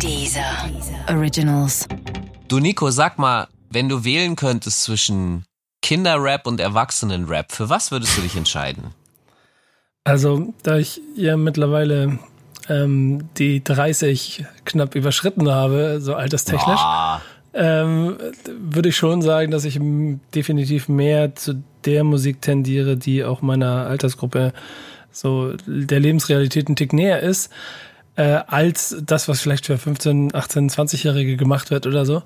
Dieser Originals. Du Nico, sag mal, wenn du wählen könntest zwischen Kinderrap und Erwachsenenrap, für was würdest du dich entscheiden? Also, da ich ja mittlerweile ähm, die 30 knapp überschritten habe, so alterstechnisch, Boah. ähm, würde ich schon sagen, dass ich definitiv mehr zu der Musik tendiere, die auch meiner Altersgruppe so der Lebensrealität ein Tick näher ist, äh, als das, was vielleicht für 15, 18, 20-Jährige gemacht wird oder so.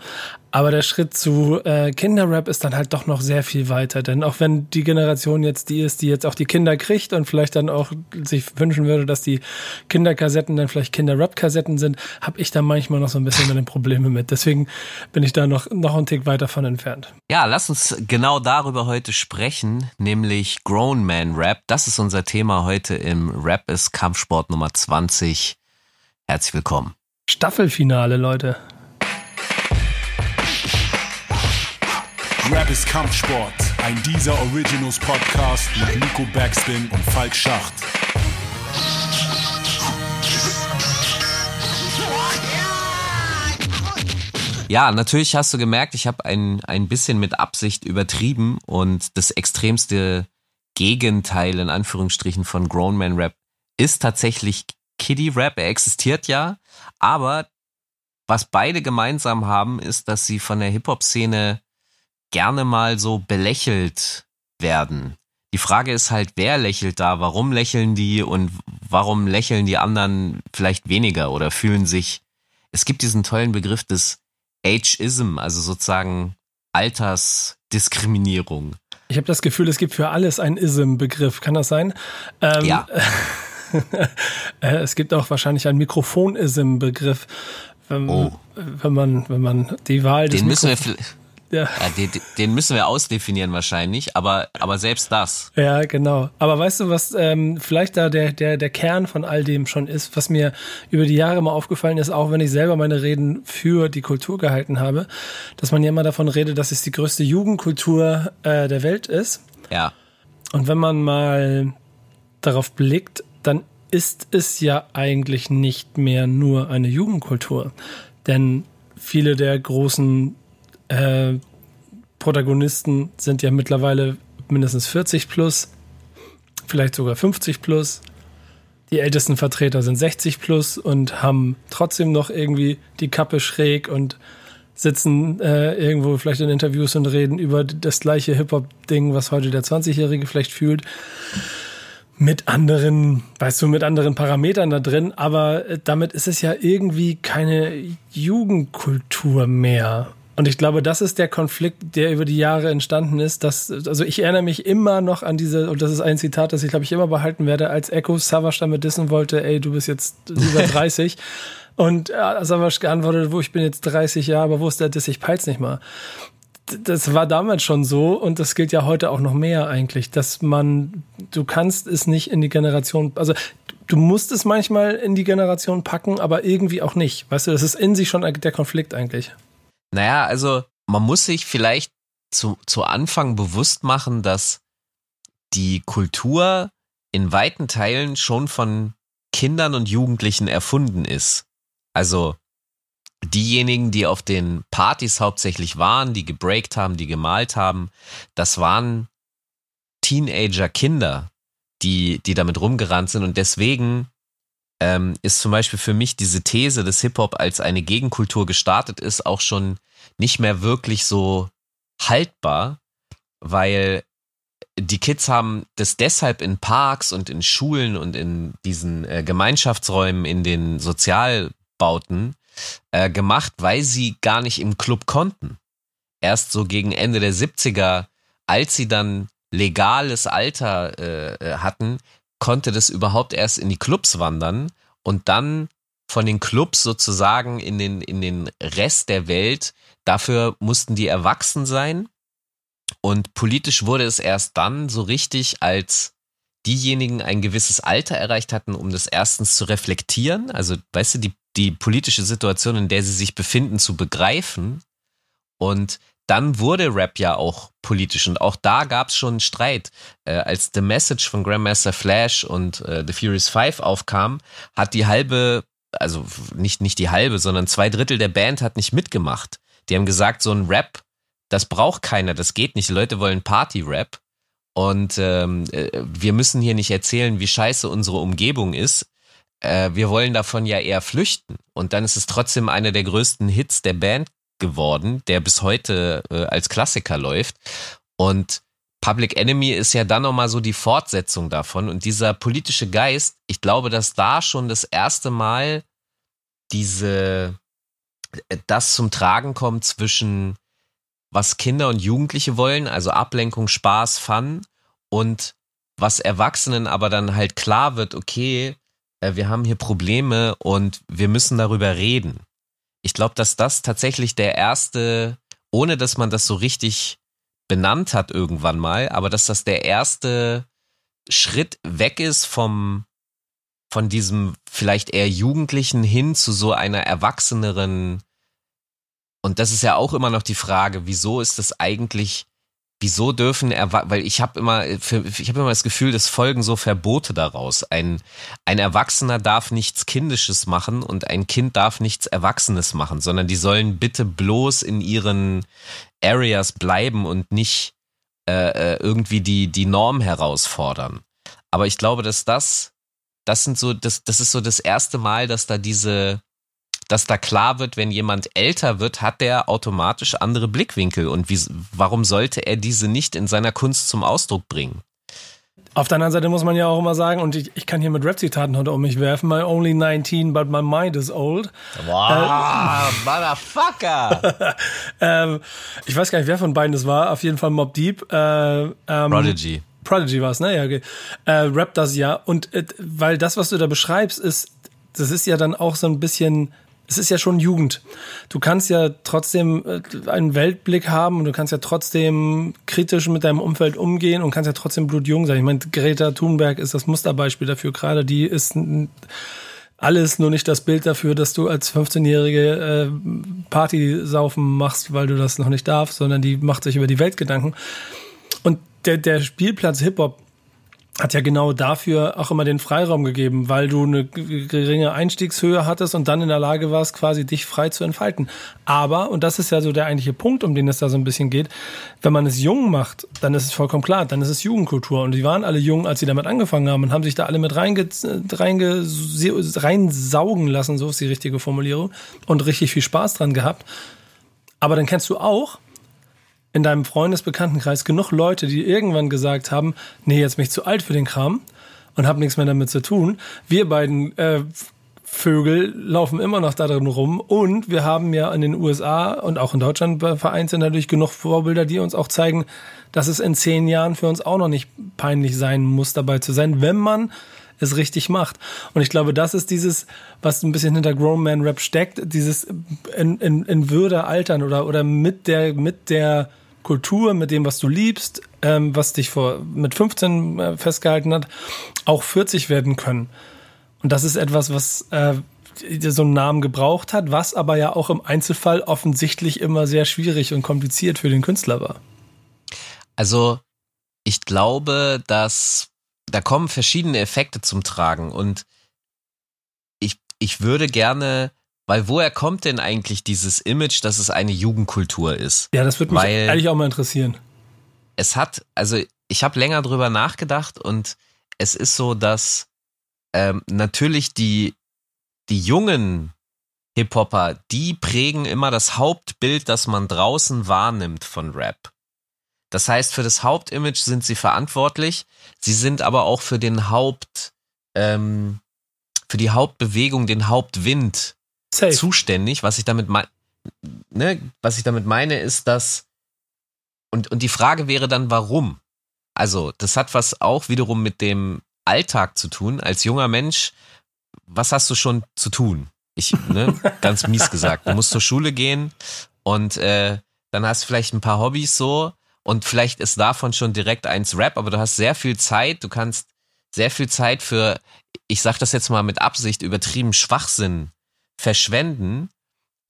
Aber der Schritt zu äh, Kinderrap ist dann halt doch noch sehr viel weiter. Denn auch wenn die Generation jetzt die ist, die jetzt auch die Kinder kriegt und vielleicht dann auch sich wünschen würde, dass die Kinderkassetten dann vielleicht Kinderrap-Kassetten sind, habe ich da manchmal noch so ein bisschen meine Probleme mit. Deswegen bin ich da noch, noch einen Tick weiter von entfernt. Ja, lass uns genau darüber heute sprechen, nämlich Grown Man Rap. Das ist unser Thema heute im Rap ist Kampfsport Nummer 20. Herzlich willkommen. Staffelfinale, Leute. Rap ist Kampfsport, ein dieser Originals Podcast mit Nico Backspin und Falk Schacht. Ja, natürlich hast du gemerkt, ich habe ein, ein bisschen mit Absicht übertrieben und das extremste Gegenteil in Anführungsstrichen von Grown Man Rap ist tatsächlich Kiddie Rap. Er existiert ja, aber was beide gemeinsam haben, ist, dass sie von der Hip-Hop-Szene gerne mal so belächelt werden. Die Frage ist halt, wer lächelt da? Warum lächeln die und warum lächeln die anderen vielleicht weniger oder fühlen sich es gibt diesen tollen Begriff des Ageism, also sozusagen Altersdiskriminierung. Ich habe das Gefühl, es gibt für alles einen Ism-Begriff. Kann das sein? Ähm, Ja. äh, es gibt auch wahrscheinlich einen Mikrofon-Ism-Begriff. Wenn, Oh. wenn man, wenn man die Wahl des Den müssen wir, Mikro- vielleicht- ja, ja, den, den müssen wir ausdefinieren wahrscheinlich, aber, aber selbst das. ja, genau. Aber weißt du, was ähm, vielleicht da der, der, der Kern von all dem schon ist, was mir über die Jahre mal aufgefallen ist, auch wenn ich selber meine Reden für die Kultur gehalten habe, dass man ja immer davon redet, dass es die größte Jugendkultur äh, der Welt ist. Ja. Und wenn man mal darauf blickt, ist es ja eigentlich nicht mehr nur eine Jugendkultur. Denn viele der großen äh, Protagonisten sind ja mittlerweile mindestens 40 plus, vielleicht sogar 50 plus. Die ältesten Vertreter sind 60 plus und haben trotzdem noch irgendwie die Kappe schräg und sitzen äh, irgendwo vielleicht in Interviews und reden über das gleiche Hip-Hop-Ding, was heute der 20-Jährige vielleicht fühlt. Mit anderen, weißt du, mit anderen Parametern da drin, aber äh, damit ist es ja irgendwie keine Jugendkultur mehr. Und ich glaube, das ist der Konflikt, der über die Jahre entstanden ist. Dass, also ich erinnere mich immer noch an diese, und das ist ein Zitat, das ich glaube ich immer behalten werde, als Echo Savage damit dissen wollte, ey, du bist jetzt über 30. Und äh, Savage geantwortet, wo ich bin jetzt 30 Jahre, aber wo ist der Diss? Ich peil's nicht mal das war damals schon so und das gilt ja heute auch noch mehr eigentlich, dass man, du kannst es nicht in die Generation, also du musst es manchmal in die Generation packen, aber irgendwie auch nicht. Weißt du, das ist in sich schon der Konflikt eigentlich. Naja, also man muss sich vielleicht zu, zu Anfang bewusst machen, dass die Kultur in weiten Teilen schon von Kindern und Jugendlichen erfunden ist. Also diejenigen, die auf den Partys hauptsächlich waren, die gebreakt haben, die gemalt haben, das waren Teenager-Kinder, die, die damit rumgerannt sind. Und deswegen ähm, ist zum Beispiel für mich diese These, dass Hip-Hop als eine Gegenkultur gestartet ist, auch schon nicht mehr wirklich so haltbar, weil die Kids haben das deshalb in Parks und in Schulen und in diesen äh, Gemeinschaftsräumen, in den Sozialbauten äh, gemacht, weil sie gar nicht im Club konnten. Erst so gegen Ende der 70er, als sie dann legales Alter äh, hatten, konnte das überhaupt erst in die Clubs wandern und dann von den Clubs sozusagen in den, in den Rest der Welt. Dafür mussten die erwachsen sein. Und politisch wurde es erst dann so richtig, als diejenigen ein gewisses Alter erreicht hatten, um das erstens zu reflektieren, also weißt du, die, die politische Situation, in der sie sich befinden, zu begreifen. Und dann wurde Rap ja auch politisch und auch da gab es schon einen Streit. Äh, als The Message von Grandmaster Flash und äh, The Furious Five aufkam, hat die halbe also nicht, nicht die halbe, sondern zwei Drittel der Band hat nicht mitgemacht. Die haben gesagt, so ein Rap, das braucht keiner, das geht nicht. Die Leute wollen Party-Rap. Und ähm, äh, wir müssen hier nicht erzählen, wie scheiße unsere Umgebung ist. Äh, wir wollen davon ja eher flüchten. Und dann ist es trotzdem einer der größten Hits der Band geworden, der bis heute äh, als Klassiker läuft. Und Public Enemy ist ja dann nochmal so die Fortsetzung davon. Und dieser politische Geist, ich glaube, dass da schon das erste Mal diese, äh, das zum Tragen kommt zwischen was Kinder und Jugendliche wollen, also Ablenkung, Spaß, Fun und was Erwachsenen aber dann halt klar wird, okay, äh, wir haben hier Probleme und wir müssen darüber reden. Ich glaube, dass das tatsächlich der erste, ohne dass man das so richtig benannt hat irgendwann mal, aber dass das der erste Schritt weg ist vom von diesem vielleicht eher Jugendlichen hin zu so einer erwachseneren und das ist ja auch immer noch die Frage, wieso ist das eigentlich wieso dürfen Erwa weil ich habe immer für, ich habe immer das Gefühl, es folgen so Verbote daraus. Ein ein Erwachsener darf nichts kindisches machen und ein Kind darf nichts erwachsenes machen, sondern die sollen bitte bloß in ihren Areas bleiben und nicht äh, äh, irgendwie die die Norm herausfordern. Aber ich glaube, dass das das sind so das das ist so das erste Mal, dass da diese dass da klar wird, wenn jemand älter wird, hat der automatisch andere Blickwinkel und wie, warum sollte er diese nicht in seiner Kunst zum Ausdruck bringen? Auf der anderen Seite muss man ja auch immer sagen, und ich, ich kann hier mit Rap-Zitaten heute um mich werfen, my only 19, but my mind is old. Wow, äh, Motherfucker! ähm, ich weiß gar nicht, wer von beiden das war, auf jeden Fall Mob Deep. Äh, ähm, Prodigy. Prodigy war es, ne? Ja, okay. Äh, Rap das ja. Und äh, weil das, was du da beschreibst, ist, das ist ja dann auch so ein bisschen es ist ja schon Jugend. Du kannst ja trotzdem äh, einen Weltblick haben und du kannst ja trotzdem kritisch mit deinem Umfeld umgehen und kannst ja trotzdem blutjung sein. Ich meine, Greta Thunberg ist das Musterbeispiel dafür. Gerade die ist alles nur nicht das Bild dafür, dass du als 15-jährige äh, Party saufen machst, weil du das noch nicht darfst, sondern die macht sich über die Welt Gedanken. Und der, der Spielplatz Hip-Hop hat ja genau dafür auch immer den Freiraum gegeben, weil du eine geringe Einstiegshöhe hattest und dann in der Lage warst, quasi dich frei zu entfalten. Aber, und das ist ja so der eigentliche Punkt, um den es da so ein bisschen geht, wenn man es jung macht, dann ist es vollkommen klar, dann ist es Jugendkultur. Und die waren alle jung, als sie damit angefangen haben und haben sich da alle mit reinge, reinge, reinsaugen lassen, so ist die richtige Formulierung, und richtig viel Spaß dran gehabt. Aber dann kennst du auch, in deinem Freundesbekanntenkreis genug Leute, die irgendwann gesagt haben, nee, jetzt bin ich zu alt für den Kram und habe nichts mehr damit zu tun. Wir beiden äh, Vögel laufen immer noch da drin rum und wir haben ja in den USA und auch in Deutschland vereint sind natürlich genug Vorbilder, die uns auch zeigen, dass es in zehn Jahren für uns auch noch nicht peinlich sein muss, dabei zu sein, wenn man es richtig macht. Und ich glaube, das ist dieses, was ein bisschen hinter Grown Man Rap steckt, dieses in, in, in Würde altern oder, oder mit der, mit der Kultur, mit dem, was du liebst, ähm, was dich vor, mit 15 äh, festgehalten hat, auch 40 werden können. Und das ist etwas, was äh, so einen Namen gebraucht hat, was aber ja auch im Einzelfall offensichtlich immer sehr schwierig und kompliziert für den Künstler war. Also, ich glaube, dass da kommen verschiedene Effekte zum Tragen und ich, ich würde gerne weil woher kommt denn eigentlich dieses Image, dass es eine Jugendkultur ist? Ja, das würde mich Weil eigentlich auch mal interessieren. Es hat, also ich habe länger drüber nachgedacht und es ist so, dass ähm, natürlich die, die jungen Hip-Hopper, die prägen immer das Hauptbild, das man draußen wahrnimmt von Rap. Das heißt, für das Hauptimage sind sie verantwortlich, sie sind aber auch für den Haupt, ähm, für die Hauptbewegung, den Hauptwind Safe. zuständig. Was ich damit meine, ne, was ich damit meine, ist, dass und und die Frage wäre dann, warum? Also das hat was auch wiederum mit dem Alltag zu tun. Als junger Mensch, was hast du schon zu tun? Ich, ne, ganz mies gesagt. Du musst zur Schule gehen und äh, dann hast du vielleicht ein paar Hobbys so und vielleicht ist davon schon direkt eins Rap, aber du hast sehr viel Zeit, du kannst sehr viel Zeit für, ich sag das jetzt mal mit Absicht, übertrieben Schwachsinn verschwenden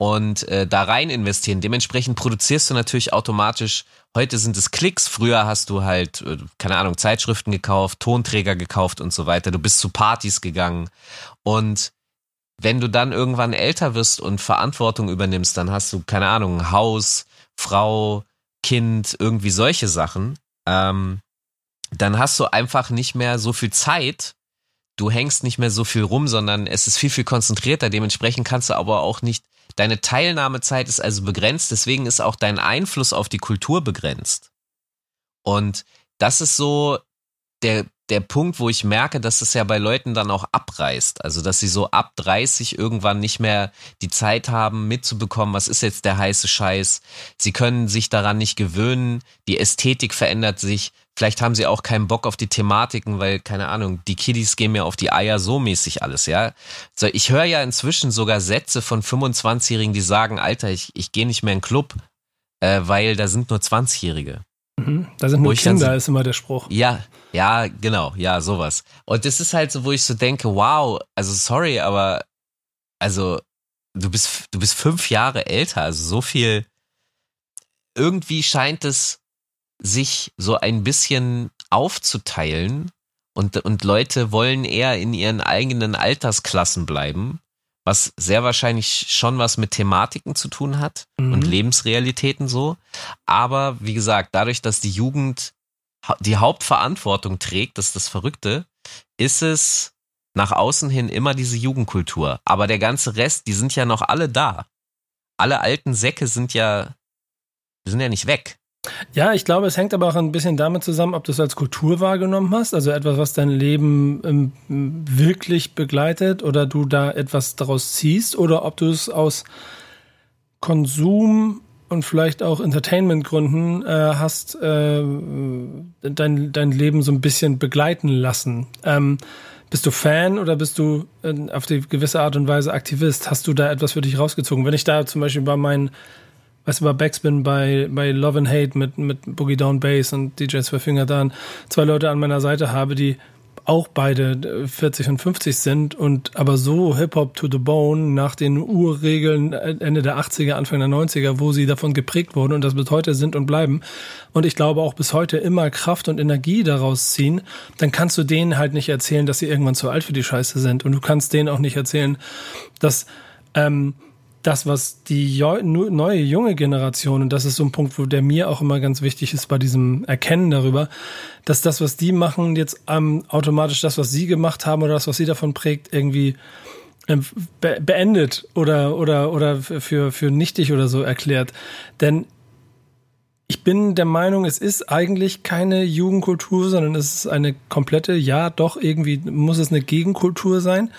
und äh, da rein investieren. Dementsprechend produzierst du natürlich automatisch, heute sind es Klicks, früher hast du halt, äh, keine Ahnung, Zeitschriften gekauft, Tonträger gekauft und so weiter. Du bist zu Partys gegangen und wenn du dann irgendwann älter wirst und Verantwortung übernimmst, dann hast du, keine Ahnung, Haus, Frau, Kind, irgendwie solche Sachen, ähm, dann hast du einfach nicht mehr so viel Zeit. Du hängst nicht mehr so viel rum, sondern es ist viel, viel konzentrierter. Dementsprechend kannst du aber auch nicht, deine Teilnahmezeit ist also begrenzt, deswegen ist auch dein Einfluss auf die Kultur begrenzt. Und das ist so der, der Punkt, wo ich merke, dass es ja bei Leuten dann auch abreißt. Also, dass sie so ab 30 irgendwann nicht mehr die Zeit haben, mitzubekommen, was ist jetzt der heiße Scheiß. Sie können sich daran nicht gewöhnen. Die Ästhetik verändert sich. Vielleicht haben sie auch keinen Bock auf die Thematiken, weil, keine Ahnung, die Kiddies gehen mir auf die Eier so mäßig alles, ja. So, ich höre ja inzwischen sogar Sätze von 25-Jährigen, die sagen, Alter, ich, ich gehe nicht mehr in den Club, äh, weil da sind nur 20-Jährige. Mhm. Da sind nur Kinder, ist immer der Spruch. Ja, ja, genau, ja, sowas. Und das ist halt so, wo ich so denke, wow, also sorry, aber also du bist, du bist fünf Jahre älter, also so viel. Irgendwie scheint es sich so ein bisschen aufzuteilen und, und Leute wollen eher in ihren eigenen Altersklassen bleiben, was sehr wahrscheinlich schon was mit Thematiken zu tun hat mhm. und Lebensrealitäten so. Aber wie gesagt, dadurch, dass die Jugend die Hauptverantwortung trägt, das ist das Verrückte, ist es nach außen hin immer diese Jugendkultur. Aber der ganze Rest, die sind ja noch alle da. Alle alten Säcke sind ja, sind ja nicht weg. Ja, ich glaube, es hängt aber auch ein bisschen damit zusammen, ob du es als Kultur wahrgenommen hast, also etwas, was dein Leben ähm, wirklich begleitet oder du da etwas daraus ziehst oder ob du es aus Konsum und vielleicht auch Entertainment-Gründen äh, hast äh, dein, dein Leben so ein bisschen begleiten lassen. Ähm, bist du Fan oder bist du äh, auf die gewisse Art und Weise Aktivist? Hast du da etwas für dich rausgezogen? Wenn ich da zum Beispiel bei meinen, weißt du, bei Backspin, bei, bei Love and Hate mit, mit Boogie Down Bass und DJ Zwei Finger dann zwei Leute an meiner Seite habe, die auch beide 40 äh, und 50 sind und aber so Hip-Hop to the Bone nach den Urregeln äh, Ende der 80er, Anfang der 90er, wo sie davon geprägt wurden und das bis heute sind und bleiben und ich glaube auch bis heute immer Kraft und Energie daraus ziehen, dann kannst du denen halt nicht erzählen, dass sie irgendwann zu alt für die Scheiße sind und du kannst denen auch nicht erzählen, dass ähm, das, was die neue junge Generation, und das ist so ein Punkt, wo der mir auch immer ganz wichtig ist bei diesem Erkennen darüber, dass das, was die machen, jetzt ähm, automatisch das, was sie gemacht haben oder das, was sie davon prägt, irgendwie ähm, be beendet oder, oder, oder für, für nichtig oder so erklärt. Denn ich bin der Meinung, es ist eigentlich keine Jugendkultur, sondern es ist eine komplette, ja, doch, irgendwie muss es eine Gegenkultur sein.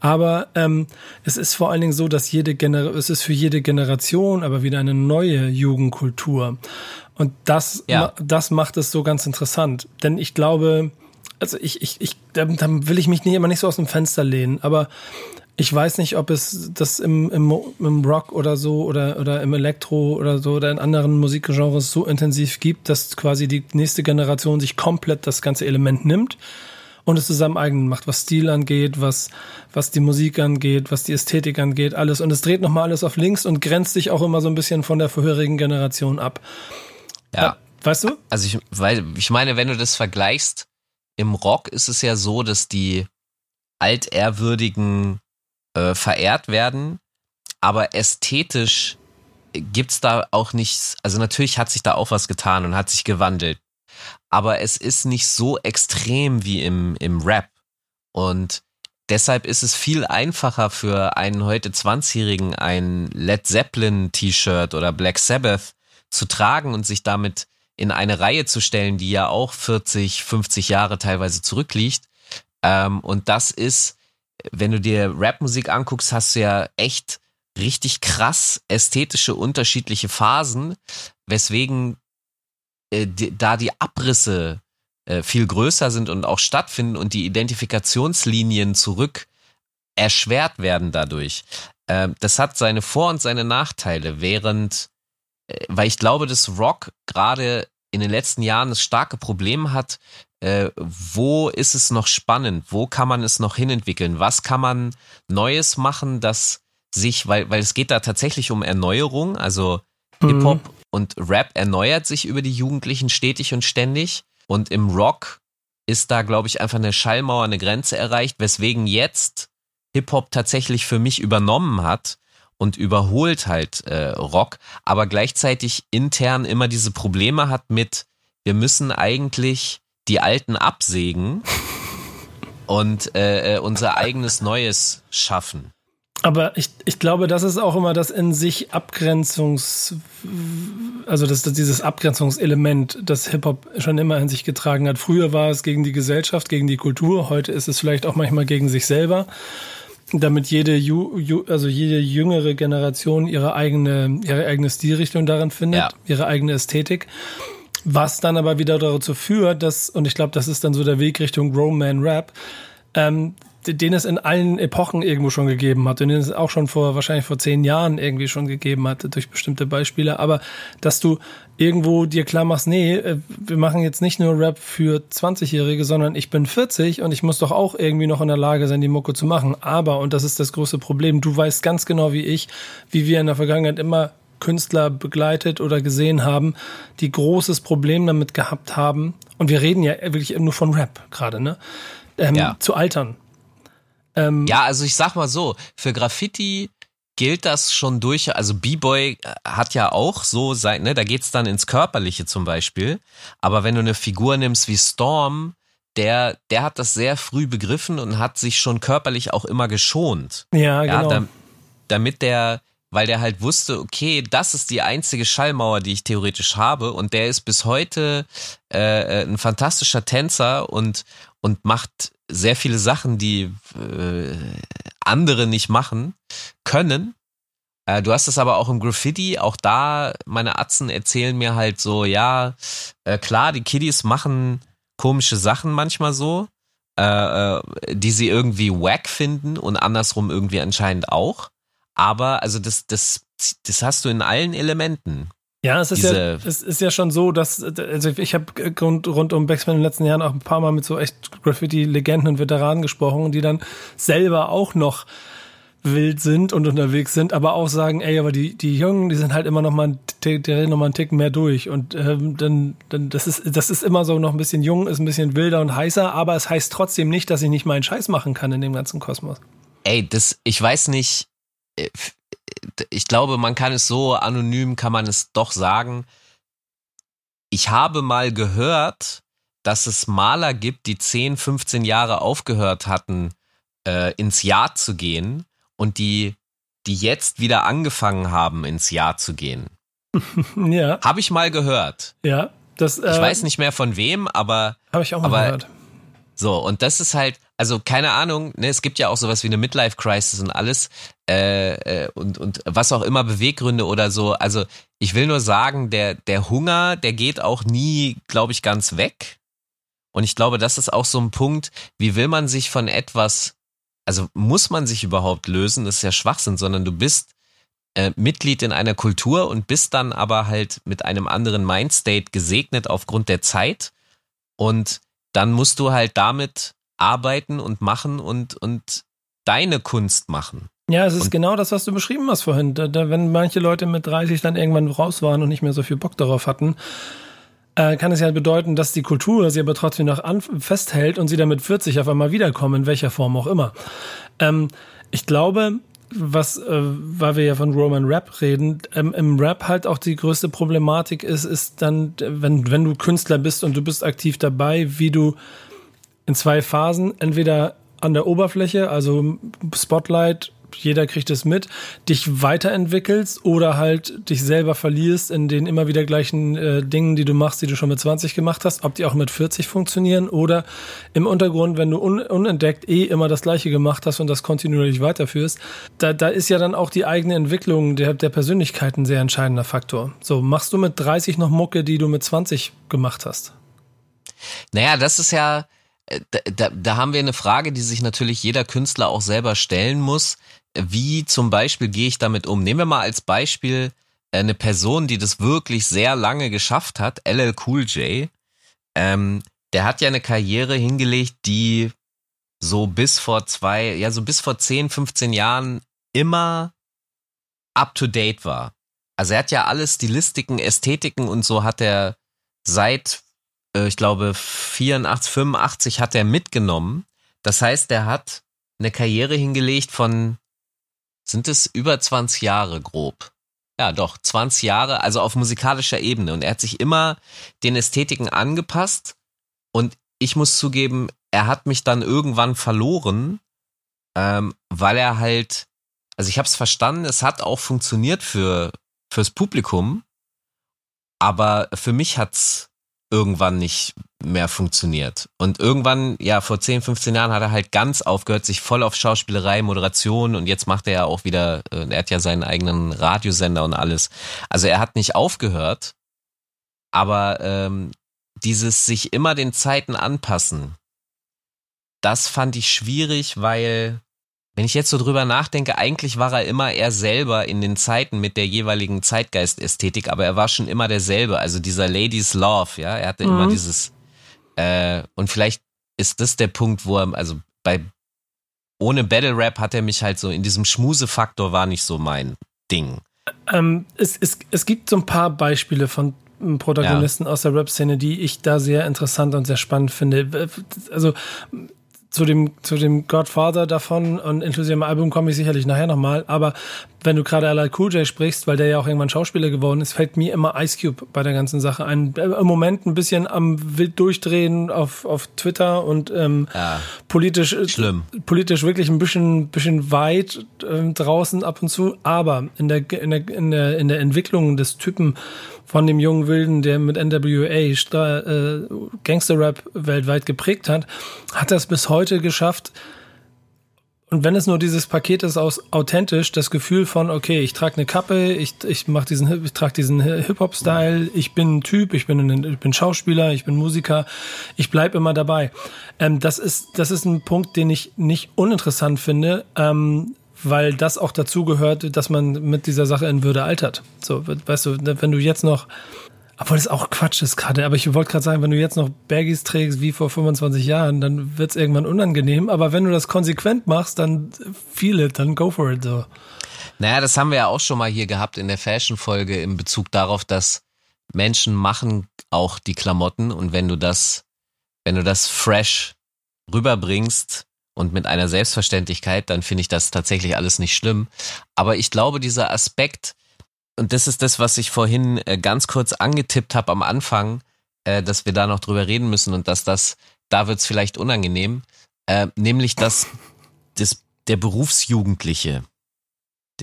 Aber ähm, es ist vor allen Dingen so, dass jede Gener es ist für jede Generation aber wieder eine neue Jugendkultur. Und das, ja. das macht es so ganz interessant. Denn ich glaube, also ich, ich, ich, da, will ich mich nicht immer nicht so aus dem Fenster lehnen, aber ich weiß nicht, ob es das im, im, im Rock oder so oder, oder im Elektro oder so oder in anderen Musikgenres so intensiv gibt, dass quasi die nächste Generation sich komplett das ganze Element nimmt und es zu seinem eigenen macht, was Stil angeht, was, was die Musik angeht, was die Ästhetik angeht, alles. Und es dreht nochmal alles auf links und grenzt sich auch immer so ein bisschen von der vorherigen Generation ab. Ja. Weißt du? Also ich, weil, ich meine, wenn du das vergleichst, im Rock ist es ja so, dass die Altehrwürdigen äh, verehrt werden, aber ästhetisch gibt's da auch nichts, also natürlich hat sich da auch was getan und hat sich gewandelt aber es ist nicht so extrem wie im, im Rap. Und deshalb ist es viel einfacher für einen heute 20-Jährigen ein Led Zeppelin T-Shirt oder Black Sabbath zu tragen und sich damit in eine Reihe zu stellen, die ja auch 40, 50 Jahre teilweise zurückliegt. Ähm, und das ist, wenn du dir Rapmusik anguckst, hast du ja echt richtig krass ästhetische unterschiedliche Phasen, weswegen äh, die, da die Abrisse äh, viel größer sind und auch stattfinden und die Identifikationslinien zurück erschwert werden dadurch. Äh, das hat seine Vor- und seine Nachteile, während, äh, weil ich glaube, dass Rock gerade in den letzten Jahren das starke Problem hat, äh, wo ist es noch spannend, wo kann man es noch hinentwickeln, was kann man Neues machen, das sich, weil, weil es geht da tatsächlich um Erneuerung, also mhm. Hip-Hop und Rap erneuert sich über die Jugendlichen stetig und ständig. Und im Rock ist da, glaube ich, einfach eine Schallmauer, eine Grenze erreicht, weswegen jetzt Hip-Hop tatsächlich für mich übernommen hat und überholt halt äh, Rock, aber gleichzeitig intern immer diese Probleme hat mit, wir müssen eigentlich die Alten absägen und äh, äh unser eigenes Neues schaffen. Aber ich, ich glaube, das ist auch immer das in sich Abgrenzungs, also das, das dieses Abgrenzungselement, das Hip-Hop schon immer in sich getragen hat. Früher war es gegen die Gesellschaft, gegen die Kultur, heute ist es vielleicht auch manchmal gegen sich selber, damit jede, Ju, Ju, also jede jüngere Generation ihre eigene, ihre eigene Stilrichtung darin findet, ja. ihre eigene Ästhetik. Was dann aber wieder dazu führt, dass, und ich glaube, das ist dann so der Weg Richtung Roman Rap, ähm, den es in allen Epochen irgendwo schon gegeben hat und den es auch schon vor wahrscheinlich vor zehn Jahren irgendwie schon gegeben hat durch bestimmte Beispiele. Aber dass du irgendwo dir klar machst, nee, äh, wir machen jetzt nicht nur Rap für 20-Jährige, sondern ich bin 40 und ich muss doch auch irgendwie noch in der Lage sein, die Mucke zu machen. Aber, und das ist das große Problem, du weißt ganz genau wie ich, wie wir in der Vergangenheit immer Künstler begleitet oder gesehen haben, die großes Problem damit gehabt haben. Und wir reden ja wirklich nur von Rap gerade, ne? Ähm, ja. Zu altern. Ähm, ja, also ich sag mal so, für Graffiti gilt das schon durch, also B-Boy hat ja auch so sein, ne, da geht's dann ins Körperliche zum Beispiel. Aber wenn du eine Figur nimmst wie Storm, der, der hat das sehr früh begriffen und hat sich schon körperlich auch immer geschont. Ja, genau. Ja, damit der, weil der halt wusste, okay, das ist die einzige Schallmauer, die ich theoretisch habe und der ist bis heute äh, äh ein fantastischer Tänzer und und macht sehr viele Sachen, die äh, andere nicht machen können. Äh, du hast es aber auch im Graffiti, auch da, meine Atzen erzählen mir halt so, ja, äh, klar, die Kiddies machen komische Sachen manchmal so, äh, äh, die sie irgendwie wack finden und andersrum irgendwie anscheinend auch. Aber also das, das, das hast du in allen Elementen. Ja, es ist ja, es ist ja schon so, dass, also ich habe rund, rund um Backspin in den letzten Jahren auch ein paar Mal mit so echt Graffiti-Legenden und Veteranen gesprochen, die dann selber auch noch wild sind und unterwegs sind, aber auch sagen, ey, aber die, die Jungen, die sind halt immer noch mal, ein, die reden noch mal einen Ticken mehr durch und ähm, dann, dann, das ist, das ist immer so noch ein bisschen jung, ist ein bisschen wilder und heißer, aber es heißt trotzdem nicht, dass ich nicht meinen Scheiß machen kann in dem ganzen Kosmos. Ey, das, ich weiß nicht, äh, ich glaube, man kann es so anonym, kann man es doch sagen. Ich habe mal gehört, dass es Maler gibt, die 10, 15 Jahre aufgehört hatten, äh, ins Jahr zu gehen und die, die jetzt wieder angefangen haben, ins Jahr zu gehen. ja. Habe ich mal gehört. Ja. Das, äh, ich weiß nicht mehr von wem, aber. Habe ich auch mal aber, gehört. So, und das ist halt, also keine Ahnung, ne, es gibt ja auch sowas wie eine Midlife-Crisis und alles äh, äh, und, und was auch immer Beweggründe oder so. Also ich will nur sagen, der, der Hunger, der geht auch nie, glaube ich, ganz weg. Und ich glaube, das ist auch so ein Punkt, wie will man sich von etwas, also muss man sich überhaupt lösen, das ist ja Schwachsinn, sondern du bist äh, Mitglied in einer Kultur und bist dann aber halt mit einem anderen Mindstate gesegnet aufgrund der Zeit. Und dann musst du halt damit arbeiten und machen und, und deine Kunst machen. Ja, es ist und genau das, was du beschrieben hast vorhin. Da, da, wenn manche Leute mit 30 dann irgendwann raus waren und nicht mehr so viel Bock darauf hatten, äh, kann es ja bedeuten, dass die Kultur sie aber trotzdem noch an, festhält und sie dann mit 40 auf einmal wiederkommen, in welcher Form auch immer. Ähm, ich glaube, was, äh, weil wir ja von Roman Rap reden, ähm, im Rap halt auch die größte Problematik ist, ist dann, wenn, wenn du Künstler bist und du bist aktiv dabei, wie du in zwei Phasen, entweder an der Oberfläche, also Spotlight, jeder kriegt es mit, dich weiterentwickelst oder halt dich selber verlierst in den immer wieder gleichen äh, Dingen, die du machst, die du schon mit 20 gemacht hast, ob die auch mit 40 funktionieren oder im Untergrund, wenn du un unentdeckt eh immer das gleiche gemacht hast und das kontinuierlich weiterführst, da, da ist ja dann auch die eigene Entwicklung der, der Persönlichkeit ein sehr entscheidender Faktor. So, machst du mit 30 noch Mucke, die du mit 20 gemacht hast? Naja, das ist ja, da, da, haben wir eine Frage, die sich natürlich jeder Künstler auch selber stellen muss. Wie zum Beispiel gehe ich damit um? Nehmen wir mal als Beispiel äh, eine Person, die das wirklich sehr lange geschafft hat, LL Cool J. Ähm, der hat ja eine Karriere hingelegt, die so bis vor zwei, ja, so bis vor 10, 15 Jahren immer up to date war. Also er hat ja alle Stilistiken, Ästhetiken und so hat er seit ich glaube, 84, 85 hat er mitgenommen. Das heißt, er hat eine Karriere hingelegt von, sind es über 20 Jahre grob? Ja, doch, 20 Jahre, also auf musikalischer Ebene. Und er hat sich immer den Ästhetiken angepasst. Und ich muss zugeben, er hat mich dann irgendwann verloren, ähm, weil er halt, also ich habe es verstanden, es hat auch funktioniert für fürs Publikum, aber für mich hat's irgendwann nicht mehr funktioniert. Und irgendwann, ja, vor 10, 15 Jahren hat er halt ganz aufgehört, sich voll auf Schauspielerei, Moderation und jetzt macht er ja auch wieder, äh, er hat ja seinen eigenen Radiosender und alles. Also er hat nicht aufgehört, aber ähm, dieses sich immer den Zeiten anpassen, das fand ich schwierig, weil wenn ich jetzt so drüber nachdenke, eigentlich war er immer er selber in den Zeiten mit der jeweiligen Zeitgeist-Ästhetik, aber er war schon immer derselbe. Also dieser Ladies Love, ja, er hatte mhm. immer dieses, äh, und vielleicht ist das der Punkt, wo er, also bei, ohne Battle Rap hat er mich halt so, in diesem Schmusefaktor war nicht so mein Ding. Ähm, es, es, es gibt so ein paar Beispiele von Protagonisten ja. aus der Rap-Szene, die ich da sehr interessant und sehr spannend finde. Also zu dem, zu dem Godfather davon und inklusive dem Album komme ich sicherlich nachher nochmal. Aber wenn du gerade LL Cool J sprichst, weil der ja auch irgendwann Schauspieler geworden ist, fällt mir immer Ice Cube bei der ganzen Sache ein. Äh, Im Moment ein bisschen am wild durchdrehen auf, auf Twitter und ähm, ja, politisch, äh, schlimm. politisch wirklich ein bisschen, bisschen weit äh, draußen ab und zu. Aber in der, in der, in der, in der Entwicklung des Typen von dem jungen Wilden, der mit NWA äh, Gangster-Rap weltweit geprägt hat, hat es bis heute geschafft, und wenn es nur dieses Paket ist aus authentisch, das Gefühl von, okay, ich trage eine Kappe, ich, ich mach diesen, ich trage diesen Hip-Hop-Style, ich bin ein Typ, ich bin, ein, ich bin Schauspieler, ich bin Musiker, ich bleib immer dabei. Ähm, das ist, das ist ein Punkt, den ich nicht uninteressant finde, ähm, weil das auch dazu gehört, dass man mit dieser Sache in Würde altert. So, weißt du, wenn du jetzt noch, obwohl das auch Quatsch ist gerade, aber ich wollte gerade sagen, wenn du jetzt noch Baggies trägst wie vor 25 Jahren, dann wird es irgendwann unangenehm. Aber wenn du das konsequent machst, dann feel it, dann go for it. So. Naja, das haben wir ja auch schon mal hier gehabt in der Fashion-Folge in Bezug darauf, dass Menschen machen auch die Klamotten und wenn du das, wenn du das fresh rüberbringst, und mit einer Selbstverständlichkeit, dann finde ich das tatsächlich alles nicht schlimm. Aber ich glaube, dieser Aspekt, und das ist das, was ich vorhin äh, ganz kurz angetippt habe am Anfang, äh, dass wir da noch drüber reden müssen und dass das, da wird es vielleicht unangenehm, äh, nämlich dass das, der Berufsjugendliche,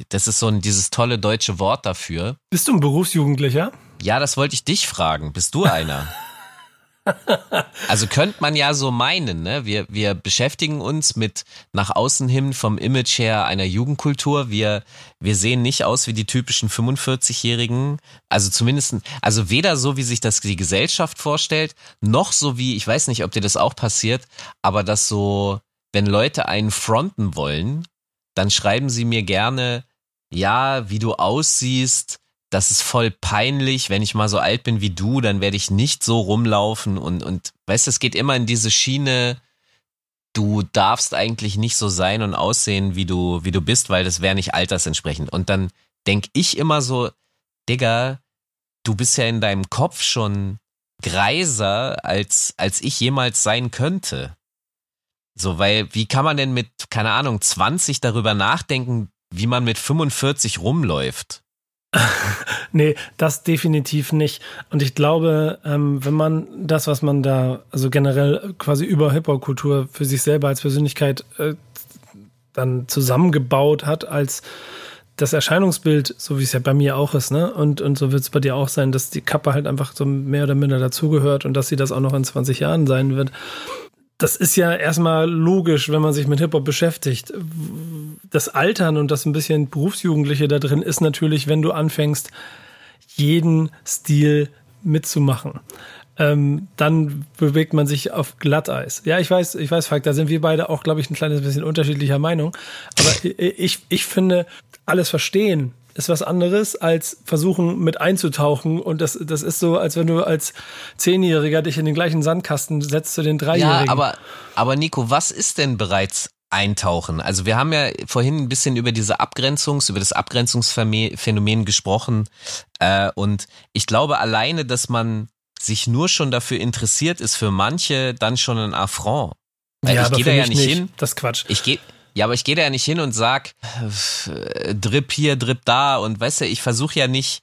das ist so ein, dieses tolle deutsche Wort dafür. Bist du ein Berufsjugendlicher? Ja, das wollte ich dich fragen. Bist du einer? Also könnte man ja so meinen, ne? Wir, wir beschäftigen uns mit nach außen hin vom Image her einer Jugendkultur. Wir, wir sehen nicht aus wie die typischen 45-Jährigen. Also zumindest, also weder so, wie sich das die Gesellschaft vorstellt, noch so wie, ich weiß nicht, ob dir das auch passiert, aber dass so, wenn Leute einen fronten wollen, dann schreiben sie mir gerne, ja, wie du aussiehst, das ist voll peinlich, wenn ich mal so alt bin wie du, dann werde ich nicht so rumlaufen und, und weißt du, es geht immer in diese Schiene, du darfst eigentlich nicht so sein und aussehen, wie du, wie du bist, weil das wäre nicht altersentsprechend. Und dann denk ich immer so, Digga, du bist ja in deinem Kopf schon greiser, als, als ich jemals sein könnte. So, weil, wie kann man denn mit, keine Ahnung, 20 darüber nachdenken, wie man mit 45 rumläuft? nee, das definitiv nicht. Und ich glaube, ähm, wenn man das, was man da, also generell quasi über Hip-Hop-Kultur für sich selber als Persönlichkeit äh, dann zusammengebaut hat, als das Erscheinungsbild, so wie es ja bei mir auch ist, ne? Und, und so wird es bei dir auch sein, dass die Kappe halt einfach so mehr oder minder dazugehört und dass sie das auch noch in 20 Jahren sein wird das ist ja erstmal logisch, wenn man sich mit Hip-Hop beschäftigt. Das Altern und das ein bisschen Berufsjugendliche da drin ist natürlich, wenn du anfängst, jeden Stil mitzumachen. Ähm, dann bewegt man sich auf Glatteis. Ja, ich weiß, ich weiß, Falk, da sind wir beide auch, glaube ich, ein kleines bisschen unterschiedlicher Meinung. Aber ich, ich finde, alles verstehen ist was anderes als versuchen mit einzutauchen und das das ist so, als wenn du als Zehnjähriger dich in den gleichen Sandkasten setzt zu den Dreijährigen. Ja, aber aber Nico, was ist denn bereits eintauchen? Also wir haben ja vorhin ein bisschen über diese Abgrenzungs, über das Abgrenzungsphänomen gesprochen äh, und ich glaube alleine, dass man sich nur schon dafür interessiert, ist für manche dann schon ein Affront. Weil ja, ich gehe da ja nicht, nicht hin. Das ist Quatsch. Ich gehe Ja, aber ich gehe da ja nicht hin und sag, äh, Drip hier, Drip da und weißt du, ich versuche ja nicht,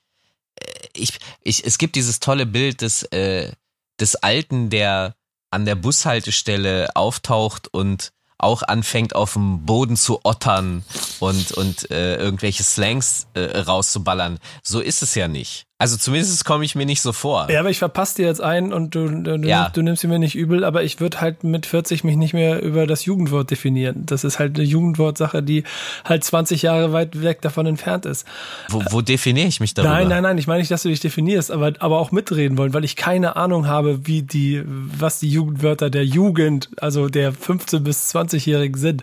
äh, ich, ich, es gibt dieses tolle Bild des, äh, des Alten, der an der Bushaltestelle auftaucht und auch anfängt auf dem Boden zu ottern und, und äh, irgendwelche Slangs äh, rauszuballern. So ist es ja nicht. Also zumindest komme ich mir nicht so vor. Ja, aber ich verpasse dir jetzt ein und du, du, ja. du nimmst sie mir nicht übel, aber ich würde halt mit 40 mich nicht mehr über das Jugendwort definieren. Das ist halt eine Jugendwortsache, die halt 20 Jahre weit weg davon entfernt ist. Wo, wo definiere ich mich darüber? Nein, nein, nein, ich meine nicht, dass du dich definierst, aber, aber auch mitreden wollen, weil ich keine Ahnung habe, wie die, was die Jugendwörter der Jugend, also der 15- bis 20-Jährigen sind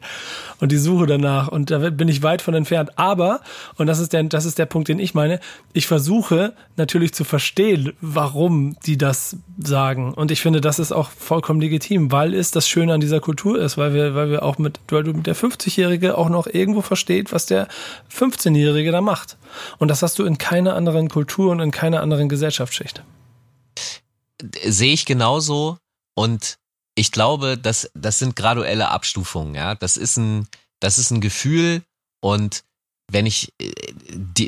und die Suche danach und da bin ich weit von entfernt. Aber, und das ist der, das ist der Punkt, den ich meine, ich versuche natürlich zu verstehen, warum die das sagen. Und ich finde, das ist auch vollkommen legitim, weil es das Schöne an dieser Kultur ist, weil wir, weil wir auch mit, weil du mit der 50-Jährige auch noch irgendwo versteht, was der 15-Jährige da macht. Und das hast du in keiner anderen Kultur und in keiner anderen Gesellschaftsschicht. Sehe ich genauso und ich glaube, das, das sind graduelle Abstufungen, ja. Das ist ein, das ist ein Gefühl und wenn ich, äh,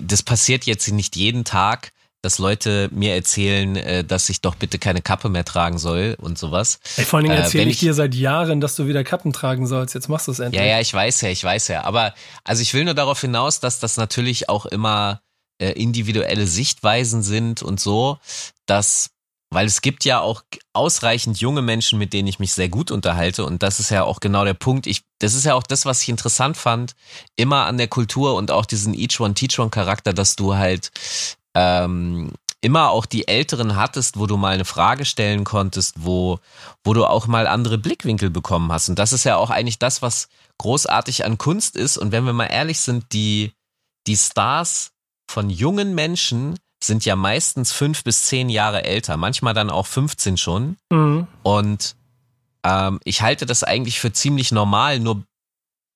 das passiert jetzt nicht jeden Tag, dass Leute mir erzählen, äh, dass ich doch bitte keine Kappe mehr tragen soll und sowas. Ey, vor allen Dingen erzähle äh, ich, ich dir seit Jahren, dass du wieder Kappen tragen sollst. Jetzt machst du es endlich. Ja, ja, ich weiß ja, ich weiß ja. Aber also ich will nur darauf hinaus, dass das natürlich auch immer äh, individuelle Sichtweisen sind und so, dass weil es gibt ja auch ausreichend junge Menschen, mit denen ich mich sehr gut unterhalte und das ist ja auch genau der Punkt. Ich, das ist ja auch das, was ich interessant fand, immer an der Kultur und auch diesen Each One Teach One Charakter, dass du halt ähm, immer auch die Älteren hattest, wo du mal eine Frage stellen konntest, wo, wo du auch mal andere Blickwinkel bekommen hast. Und das ist ja auch eigentlich das, was großartig an Kunst ist. Und wenn wir mal ehrlich sind, die, die Stars von jungen Menschen sind ja meistens fünf bis zehn Jahre älter, manchmal dann auch 15 schon. Mhm. Und ähm, ich halte das eigentlich für ziemlich normal, nur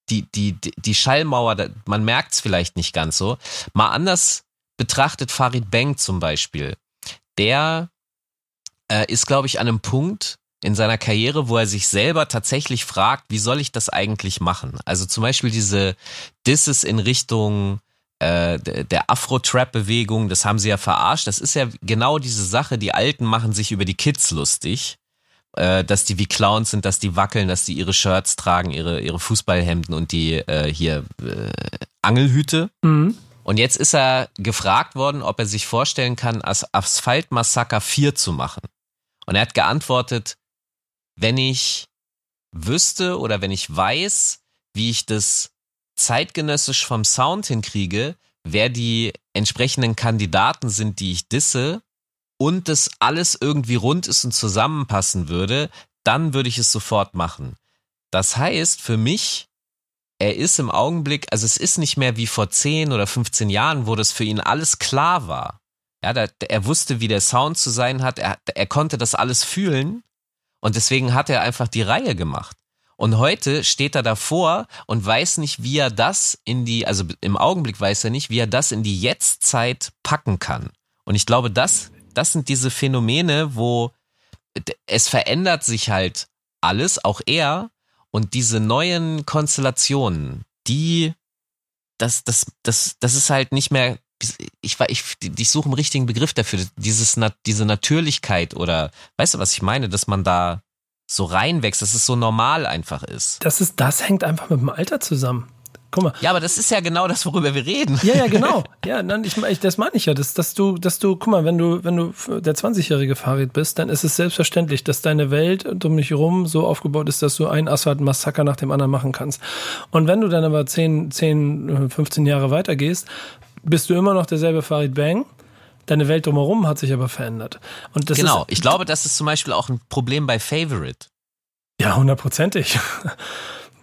die, die, die Schallmauer, man merkt es vielleicht nicht ganz so. Mal anders betrachtet Farid Bang zum Beispiel, der äh, ist, glaube ich, an einem Punkt in seiner Karriere, wo er sich selber tatsächlich fragt, wie soll ich das eigentlich machen? Also zum Beispiel diese Disses in Richtung äh, der Afro-Trap-Bewegung, das haben sie ja verarscht. Das ist ja genau diese Sache, die Alten machen sich über die Kids lustig äh, dass die wie Clowns sind, dass die wackeln, dass die ihre Shirts tragen, ihre, ihre Fußballhemden und die äh, hier äh, Angelhüte. Mhm. Und jetzt ist er gefragt worden, ob er sich vorstellen kann, Asphalt Massaker 4 zu machen. Und er hat geantwortet, wenn ich wüsste oder wenn ich weiß, wie ich das zeitgenössisch vom Sound hinkriege, wer die entsprechenden Kandidaten sind, die ich disse, und das alles irgendwie rund ist und zusammenpassen würde, dann würde ich es sofort machen. Das heißt, für mich er ist im Augenblick, also es ist nicht mehr wie vor 10 oder 15 Jahren, wo das für ihn alles klar war. Ja, da, er wusste, wie der Sound zu sein hat, er, er konnte das alles fühlen und deswegen hat er einfach die Reihe gemacht. Und heute steht er davor und weiß nicht, wie er das in die, also im Augenblick weiß er nicht, wie er das in die Jetztzeit packen kann. Und ich glaube, das, das sind diese Phänomene, wo es verändert sich halt alles, auch er, und diese neuen Konstellationen, die, das, das, das, das ist halt nicht mehr, ich, ich, ich suche einen richtigen Begriff dafür, dieses, diese Natürlichkeit oder, weißt du, was ich meine, dass man da so reinwächst, dass es so normal einfach ist. Das ist, das hängt einfach mit dem Alter zusammen. Guck mal. Ja, aber das ist ja genau das, worüber wir reden. Ja, ja, genau. Ja, dann, ich, ich, das meine ich ja, dass, dass du, dass du, guck mal, wenn du, wenn du der 20-jährige Farid bist, dann ist es selbstverständlich, dass deine Welt um dich herum so aufgebaut ist, dass du einen Asphalt-Massaker nach dem anderen machen kannst. Und wenn du dann aber 10, 10, 15 Jahre weitergehst, bist du immer noch derselbe Farid Bang. Deine Welt drumherum hat sich aber verändert. Und das genau, ist, ich glaube, das ist zum Beispiel auch ein Problem bei Favorite. Ja, hundertprozentig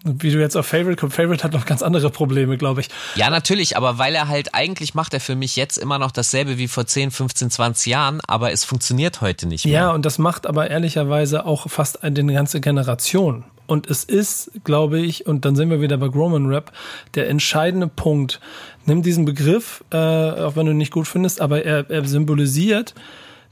wie du jetzt auf Favorite kommst, Favorite hat noch ganz andere Probleme, glaube ich. Ja, natürlich, aber weil er halt, eigentlich macht er für mich jetzt immer noch dasselbe wie vor 10, 15, 20 Jahren, aber es funktioniert heute nicht mehr. Ja, und das macht aber ehrlicherweise auch fast eine ganze Generation. Und es ist, glaube ich, und dann sind wir wieder bei Roman Rap, der entscheidende Punkt. Nimm diesen Begriff, äh, auch wenn du ihn nicht gut findest, aber er, er symbolisiert,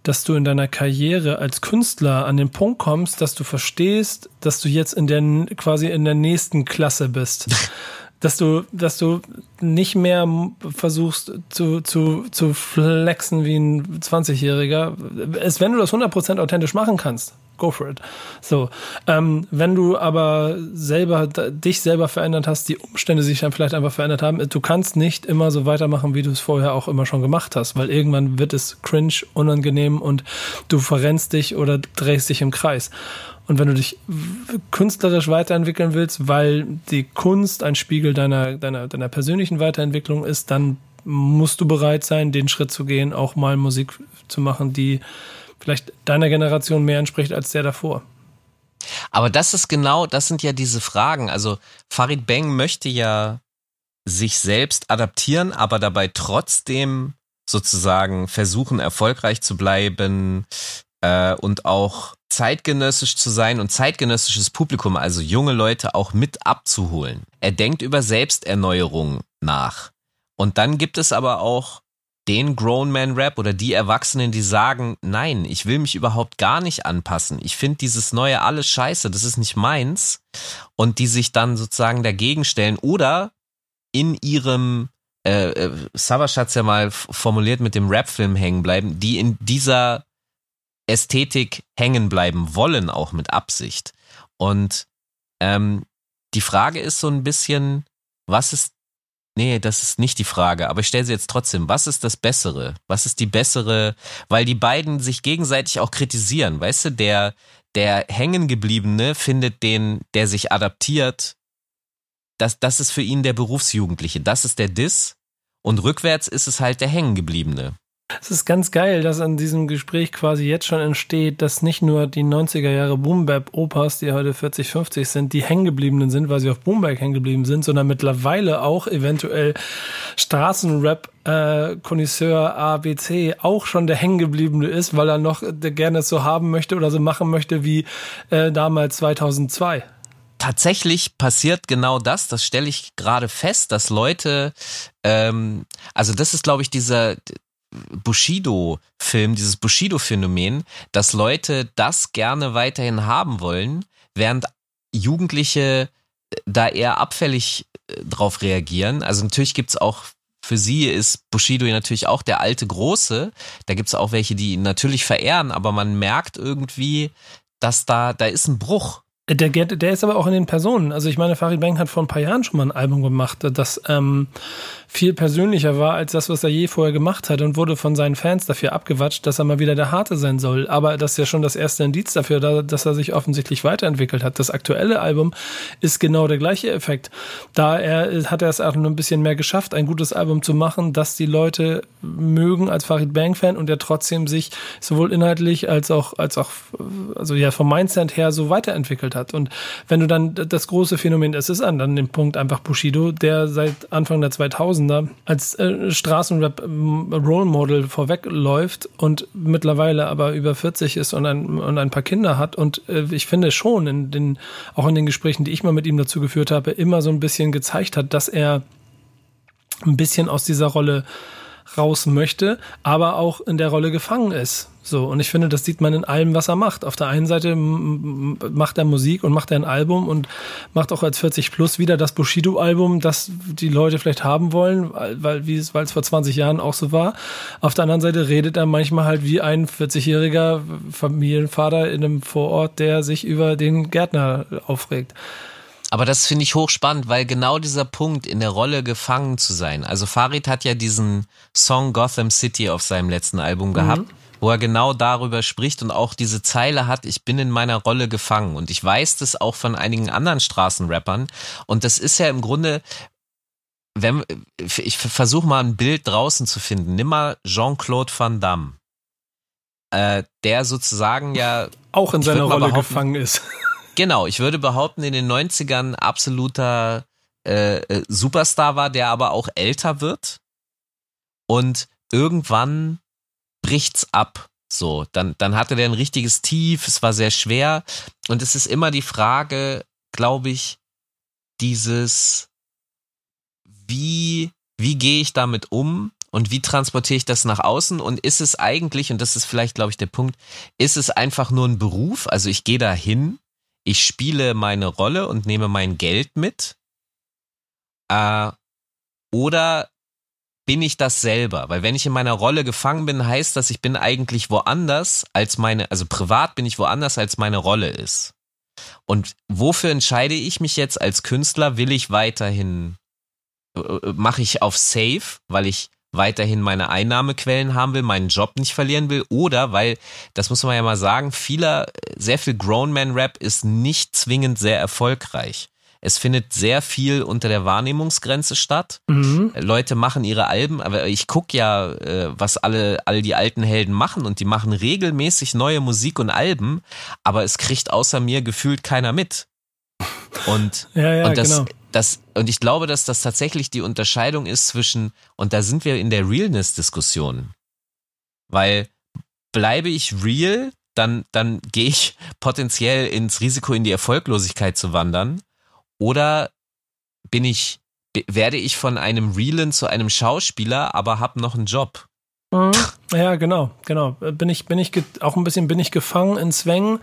dass du in deiner Karriere als Künstler an den Punkt kommst, dass du verstehst, dass du jetzt in der quasi in der nächsten Klasse bist. dass du, dass du nicht mehr versuchst zu, zu, zu flexen wie ein 20-Jähriger. Es, wenn du das 100% authentisch machen kannst, go for it. So, ähm, wenn du aber selber dich selber verändert hast, die Umstände sich dann vielleicht einfach verändert haben, du kannst nicht immer so weitermachen, wie du es vorher auch immer schon gemacht hast, weil irgendwann wird es cringe, unangenehm und du verrennst dich oder drehst dich im Kreis. Und wenn du dich künstlerisch weiterentwickeln willst, weil die Kunst ein Spiegel deiner, deiner, deiner persönlichen Weiterentwicklung ist, dann musst du bereit sein, den Schritt zu gehen, auch mal Musik zu machen, die vielleicht deiner Generation mehr entspricht als der davor. Aber das ist genau, das sind ja diese Fragen. Also Farid Bang möchte ja sich selbst adaptieren, aber dabei trotzdem sozusagen versuchen, erfolgreich zu bleiben äh, und auch zeitgenössisch zu sein und zeitgenössisches Publikum, also junge Leute auch mit abzuholen. Er denkt über Selbsterneuerung nach. Und dann gibt es aber auch den Grown Man Rap oder die Erwachsenen, die sagen, nein, ich will mich überhaupt gar nicht anpassen. Ich finde dieses neue alles scheiße, das ist nicht meins. Und die sich dann sozusagen dagegen stellen oder in ihrem äh, äh Savas hat's ja mal formuliert mit dem Rap-Film hängen bleiben, die in dieser Ästhetik hängen bleiben wollen, auch mit Absicht. Und ähm, die Frage ist so ein bisschen, was ist Nee, das ist nicht die Frage, aber ich stelle sie jetzt trotzdem. Was ist das Bessere? Was ist die bessere, weil die beiden sich gegenseitig auch kritisieren, weißt du, der, der Hängengebliebene findet den, der sich adaptiert, das, das ist für ihn der Berufsjugendliche, das ist der Diss und rückwärts ist es halt der Hängengebliebene. Es ist ganz geil, dass an diesem Gespräch quasi jetzt schon entsteht, dass nicht nur die 90er Jahre Boombap-Opas, die heute 40, 50 sind, die hängengebliebenen sind, weil sie auf Boomberg hängen geblieben sind, sondern mittlerweile auch eventuell Straßenrap äh, Connoisseur ABC auch schon der hängengebliebene ist, weil er noch gerne so haben möchte oder so machen möchte wie äh, damals 2002 tatsächlich passiert genau das. Das stelle ich gerade fest, dass Leute, ähm, also das ist, glaube ich, dieser Bushido-Film, dieses Bushido-Phänomen, dass Leute das gerne weiterhin haben wollen, während Jugendliche äh, da eher abfällig äh, drauf reagieren. Also natürlich gibt's auch für sie ist Bushido natürlich auch der alte Große. Da gibt's auch welche, die ihn natürlich verehren, aber man merkt irgendwie, dass da, da ist ein Bruch. Der, der ist aber auch in den Personen. Also ich meine, Farid Bang hat vor ein paar Jahren schon mal ein Album gemacht, das ähm, viel persönlicher war als das, was er je vorher gemacht hat und wurde von seinen Fans dafür abgewatscht, dass er mal wieder der Harte sein soll. Aber das ist ja schon das erste Indiz dafür, dass er sich offensichtlich weiterentwickelt hat. Das aktuelle Album ist genau der gleiche Effekt. Da er hat er es auch nur ein bisschen mehr geschafft, ein gutes Album zu machen, das die Leute mögen als Farid Bang Fan und der trotzdem sich sowohl inhaltlich als auch als auch also ja vom Mindset her so weiterentwickelt hat. Und wenn du dann das große Phänomen, es ist an dann den Punkt einfach Bushido, der seit Anfang der 2000 2000er als äh, Straßenrap-Role ähm, Model vorwegläuft und mittlerweile aber über 40 ist und ein, und ein paar Kinder hat. Und äh, ich finde schon, in den, auch in den Gesprächen, die ich mal mit ihm dazu geführt habe, immer so ein bisschen gezeigt hat, dass er ein bisschen aus dieser Rolle raus möchte, aber auch in der Rolle gefangen ist. So, und ich finde, das sieht man in allem, was er macht. Auf der einen Seite macht er Musik und macht er ein Album und macht auch als 40 Plus wieder das Bushido-Album, das die Leute vielleicht haben wollen, weil, wie es, weil es vor 20 Jahren auch so war. Auf der anderen Seite redet er manchmal halt wie ein 40-jähriger Familienvater in einem Vorort, der sich über den Gärtner aufregt. Aber das finde ich hochspannend, weil genau dieser Punkt, in der Rolle gefangen zu sein. Also Farid hat ja diesen Song Gotham City auf seinem letzten Album gehabt, mhm. wo er genau darüber spricht und auch diese Zeile hat, ich bin in meiner Rolle gefangen. Und ich weiß das auch von einigen anderen Straßenrappern. Und das ist ja im Grunde, wenn, ich versuche mal ein Bild draußen zu finden. Nimm mal Jean-Claude Van Damme. Äh, der sozusagen ja auch in seiner Rolle gefangen ist. Genau, ich würde behaupten, in den 90ern absoluter äh, äh, Superstar war, der aber auch älter wird. Und irgendwann bricht's ab. So, dann, dann hatte der ein richtiges Tief, es war sehr schwer. Und es ist immer die Frage, glaube ich, dieses, wie, wie gehe ich damit um? und wie transportiere ich das nach außen und ist es eigentlich, und das ist vielleicht, glaube ich, der Punkt, ist es einfach nur ein Beruf? Also ich gehe da hin, ich spiele meine Rolle und nehme mein Geld mit. Äh, oder bin ich das selber? Weil wenn ich in meiner Rolle gefangen bin, heißt das, ich bin eigentlich woanders als meine, also privat bin ich woanders als meine Rolle ist. Und wofür entscheide ich mich jetzt als Künstler? Will ich weiterhin, äh, äh, mache ich auf Safe, weil ich weiterhin meine Einnahmequellen haben will, meinen Job nicht verlieren will oder weil, das muss man ja mal sagen, vieler, sehr viel Grown-Man-Rap ist nicht zwingend sehr erfolgreich. Es findet sehr viel unter der Wahrnehmungsgrenze statt. Mhm. Leute machen ihre Alben, aber ich gucke ja, äh, was alle, all die alten Helden machen und die machen regelmäßig neue Musik und Alben, aber es kriegt außer mir gefühlt keiner mit. Und, ja, ja, und das, genau. Das, und ich glaube, dass das tatsächlich die Unterscheidung ist zwischen, und da sind wir in der Realness-Diskussion. Weil bleibe ich real, dann, dann gehe ich potenziell ins Risiko, in die Erfolglosigkeit zu wandern. Oder bin ich, werde ich von einem Realen zu einem Schauspieler, aber habe noch einen Job? Mhm. Ja, genau, genau. Bin ich, bin ich auch ein bisschen bin ich gefangen in Zwängen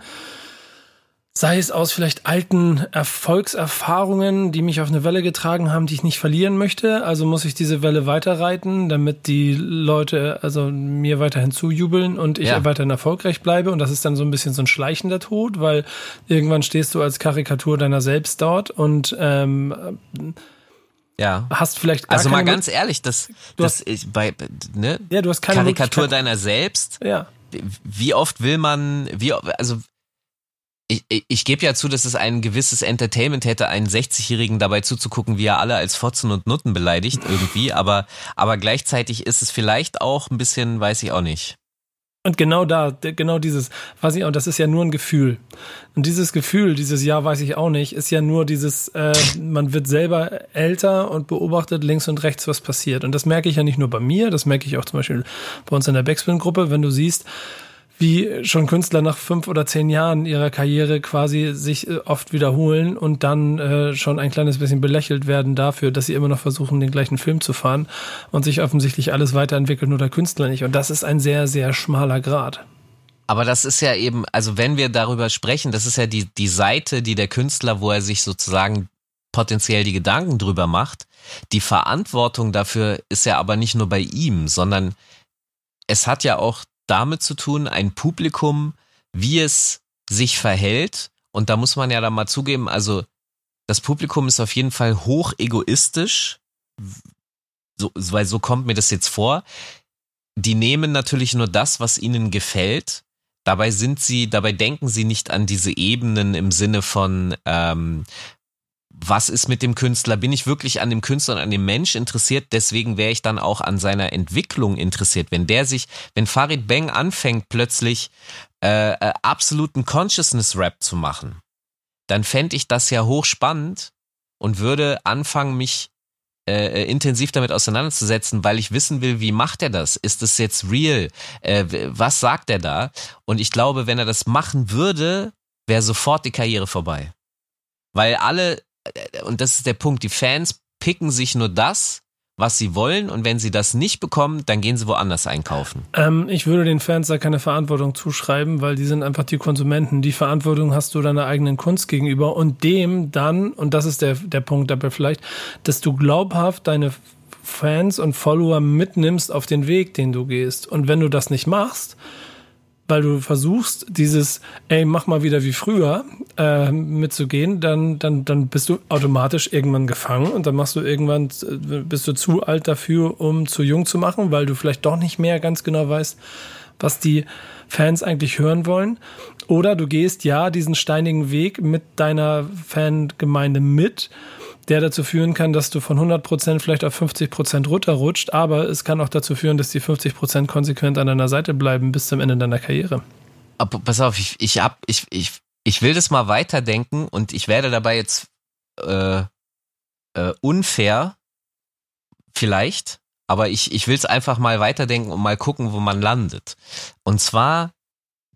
sei es aus vielleicht alten Erfolgserfahrungen, die mich auf eine Welle getragen haben, die ich nicht verlieren möchte. Also muss ich diese Welle weiterreiten, damit die Leute also mir weiterhin zujubeln und ich ja. weiterhin erfolgreich bleibe. Und das ist dann so ein bisschen so ein schleichender Tod, weil irgendwann stehst du als Karikatur deiner selbst dort und ähm, ja. Hast vielleicht gar Also mal ganz ehrlich, das, das hast, ich, bei, ne? Ja, du hast keine Karikatur deiner selbst. Ja. Wie oft will man, wie, also ich, ich, gebe ja zu, dass es ein gewisses Entertainment hätte, einen 60-Jährigen dabei zuzugucken, wie er alle als Fotzen und Nutten beleidigt irgendwie, aber, aber gleichzeitig ist es vielleicht auch ein bisschen, weiß ich auch nicht. Und genau da, genau dieses, weiß ich auch, das ist ja nur ein Gefühl. Und dieses Gefühl, dieses Ja, weiß ich auch nicht, ist ja nur dieses, äh, man wird selber älter und beobachtet links und rechts, was passiert. Und das merke ich ja nicht nur bei mir, das merke ich auch zum Beispiel bei uns in der Backspin-Gruppe, wenn du siehst, wie schon Künstler nach fünf oder zehn Jahren ihrer Karriere quasi sich äh, oft wiederholen und dann äh, schon ein kleines bisschen belächelt werden dafür, dass sie immer noch versuchen, den gleichen Film zu fahren und sich offensichtlich alles weiterentwickelt, nur der Künstler nicht. Und das ist ein sehr, sehr schmaler Grad. Aber das ist ja eben, also wenn wir darüber sprechen, das ist ja die, die Seite, die der Künstler, wo er sich sozusagen potenziell die Gedanken drüber macht. Die Verantwortung dafür ist ja aber nicht nur bei ihm, sondern es hat ja auch damit zu tun, ein Publikum, wie es sich verhält. Und da muss man ja dann mal zugeben, also das Publikum ist auf jeden Fall hoch egoistisch, so, weil so kommt mir das jetzt vor. Die nehmen natürlich nur das, was ihnen gefällt. Dabei sind sie, dabei denken sie nicht an diese Ebenen im Sinne von, ähm, was ist mit dem Künstler? Bin ich wirklich an dem Künstler und an dem Mensch interessiert? Deswegen wäre ich dann auch an seiner Entwicklung interessiert. Wenn der sich, wenn Farid Bang anfängt, plötzlich äh, äh, absoluten Consciousness-Rap zu machen, dann fände ich das ja hochspannend und würde anfangen, mich äh, äh, intensiv damit auseinanderzusetzen, weil ich wissen will, wie macht er das? Ist das jetzt real? Äh, was sagt er da? Und ich glaube, wenn er das machen würde, wäre sofort die Karriere vorbei. Weil alle und das ist der Punkt, die Fans picken sich nur das, was sie wollen und wenn sie das nicht bekommen, dann gehen sie woanders einkaufen. Ähm, ich würde den Fans da keine Verantwortung zuschreiben, weil die sind einfach die Konsumenten. Die Verantwortung hast du deiner eigenen Kunst gegenüber und dem dann, und das ist der, der Punkt dabei vielleicht, dass du glaubhaft deine Fans und Follower mitnimmst auf den Weg, den du gehst. Und wenn du das nicht machst, weil du versuchst, dieses, ey, mach mal wieder wie früher äh, mitzugehen, dann, dann, dann bist du automatisch irgendwann gefangen und dann machst du irgendwann, äh, bist du zu alt dafür, um zu jung zu machen, weil du vielleicht doch nicht mehr ganz genau weißt, was die Fans eigentlich hören wollen. Oder du gehst ja diesen steinigen Weg mit deiner Fangemeinde mit der dazu führen kann, dass du von 100% vielleicht auf 50% runterrutscht, aber es kann auch dazu führen, dass die 50% konsequent an deiner Seite bleiben bis zum Ende deiner Karriere. Aber pass auf, ich, ich, hab, ich, ich, ich will das mal weiterdenken und ich werde dabei jetzt äh, äh, unfair, vielleicht, aber ich, ich will es einfach mal weiterdenken und mal gucken, wo man landet. Und zwar,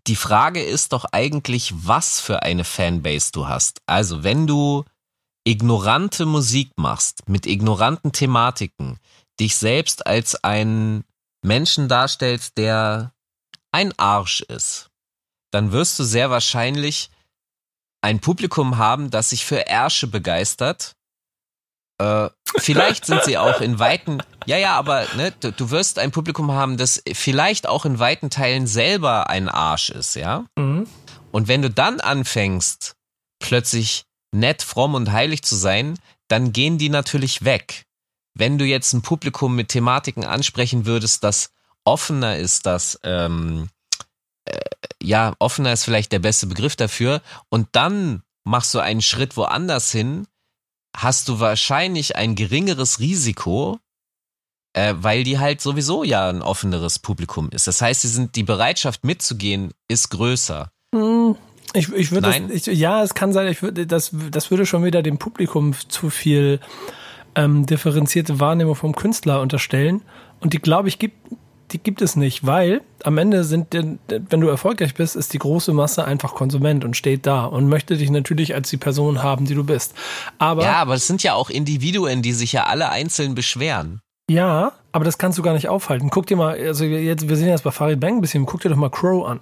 die Frage ist doch eigentlich, was für eine Fanbase du hast. Also, wenn du ignorante Musik machst, mit ignoranten Thematiken, dich selbst als einen Menschen darstellst, der ein Arsch ist, dann wirst du sehr wahrscheinlich ein Publikum haben, das sich für Ärsche begeistert. Äh, vielleicht sind sie auch in weiten, ja, ja, aber ne, du, du, wirst ein Publikum haben, das vielleicht auch in weiten Teilen selber ein Arsch ist, ja. Mhm. Und wenn du dann anfängst, plötzlich nett, fromm und heilig zu sein, dann gehen die natürlich weg. Wenn du jetzt ein Publikum mit Thematiken ansprechen würdest, das offener ist, das ähm, äh, ja, offener ist vielleicht der beste Begriff dafür, und dann machst du einen Schritt woanders hin, hast du wahrscheinlich ein geringeres Risiko, äh, weil die halt sowieso ja ein offeneres Publikum ist. Das heißt, sie sind die Bereitschaft mitzugehen ist größer. Ich, ich würde ja, es kann sein, ich würde das das würde schon wieder dem Publikum zu viel ähm, differenzierte Wahrnehmung vom Künstler unterstellen und die glaube ich gibt die gibt es nicht, weil am Ende sind, wenn du erfolgreich bist, ist die große Masse einfach Konsument und steht da und möchte dich natürlich als die Person haben, die du bist. Aber ja, aber es sind ja auch Individuen, die sich ja alle einzeln beschweren. Ja, aber das kannst du gar nicht aufhalten. Guck dir mal, also jetzt, wir sehen jetzt bei Farid Bang ein bisschen, guck dir doch mal Crow an.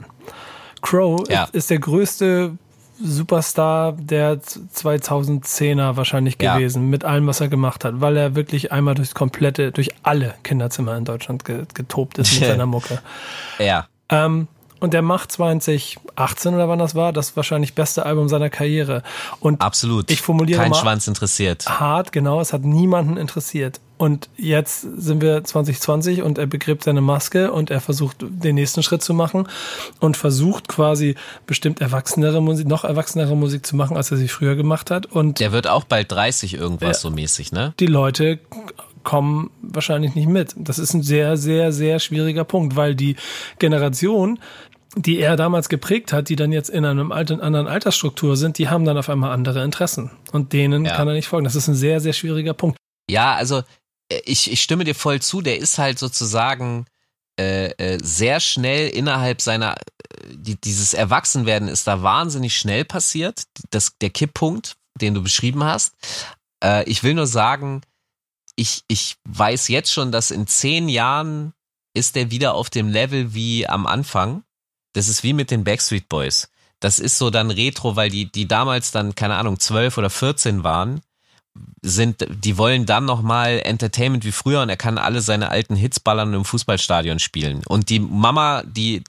Crow ja. ist, der größte Superstar der 2010er wahrscheinlich ja. gewesen, mit allem, was er gemacht hat, weil er wirklich einmal durchs komplette, durch alle Kinderzimmer in Deutschland getobt ist mit seiner Mucke. Ja. Ähm, und der macht 2018 oder wann das war, das wahrscheinlich beste Album seiner Karriere. Und absolut. Ich formuliere kein mal Schwanz interessiert. Hart, genau. Es hat niemanden interessiert. Und jetzt sind wir 2020 und er begräbt seine Maske und er versucht den nächsten Schritt zu machen und versucht quasi bestimmt erwachsenere Musik, noch erwachsenere Musik zu machen, als er sie früher gemacht hat. Und der wird auch bald 30 irgendwas äh, so mäßig, ne? Die Leute kommen wahrscheinlich nicht mit. Das ist ein sehr, sehr, sehr schwieriger Punkt, weil die Generation, die er damals geprägt hat, die dann jetzt in einem alten, anderen Altersstruktur sind, die haben dann auf einmal andere Interessen. Und denen ja. kann er nicht folgen. Das ist ein sehr, sehr schwieriger Punkt. Ja, also äh, ich, ich stimme dir voll zu, der ist halt sozusagen äh, äh, sehr schnell innerhalb seiner, äh, die, dieses Erwachsenwerden ist da wahnsinnig schnell passiert, das, der Kipppunkt, den du beschrieben hast. Äh, ich will nur sagen, ich, ich weiß jetzt schon, dass in zehn Jahren ist der wieder auf dem Level wie am Anfang. Das ist wie mit den Backstreet Boys. Das ist so dann Retro, weil die, die damals dann, keine Ahnung, zwölf oder vierzehn waren, sind, die wollen dann nochmal Entertainment wie früher und er kann alle seine alten Hits ballern und im Fußballstadion spielen. Und die Mama, die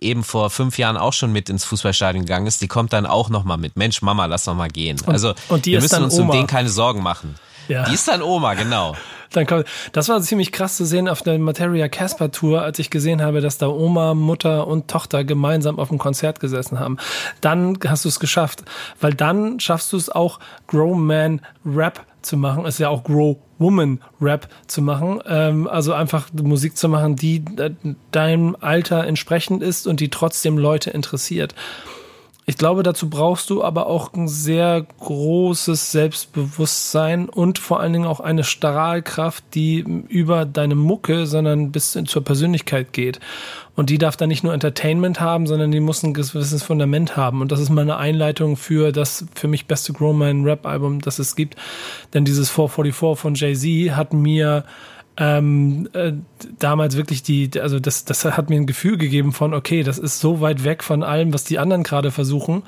eben vor fünf Jahren auch schon mit ins Fußballstadion gegangen ist, die kommt dann auch nochmal mit. Mensch, Mama, lass noch mal gehen. Und, also und wir müssen uns Oma. um den keine Sorgen machen. Ja. Die ist dann Oma, genau. Dann kommt, das war ziemlich krass zu sehen auf der Materia Casper Tour, als ich gesehen habe, dass da Oma, Mutter und Tochter gemeinsam auf dem Konzert gesessen haben. Dann hast du es geschafft, weil dann schaffst du es auch Grow Man Rap zu machen, ist ja auch Grow Woman Rap zu machen, ähm, also einfach Musik zu machen, die äh, deinem Alter entsprechend ist und die trotzdem Leute interessiert. Ich glaube, dazu brauchst du aber auch ein sehr großes Selbstbewusstsein und vor allen Dingen auch eine Strahlkraft, die über deine Mucke, sondern bis zur Persönlichkeit geht. Und die darf dann nicht nur Entertainment haben, sondern die muss ein gewisses Fundament haben. Und das ist meine Einleitung für das für mich beste Growman Rap Album, das es gibt. Denn dieses 444 von Jay-Z hat mir ähm, äh, damals wirklich die, also das, das hat mir ein Gefühl gegeben von, okay, das ist so weit weg von allem, was die anderen gerade versuchen.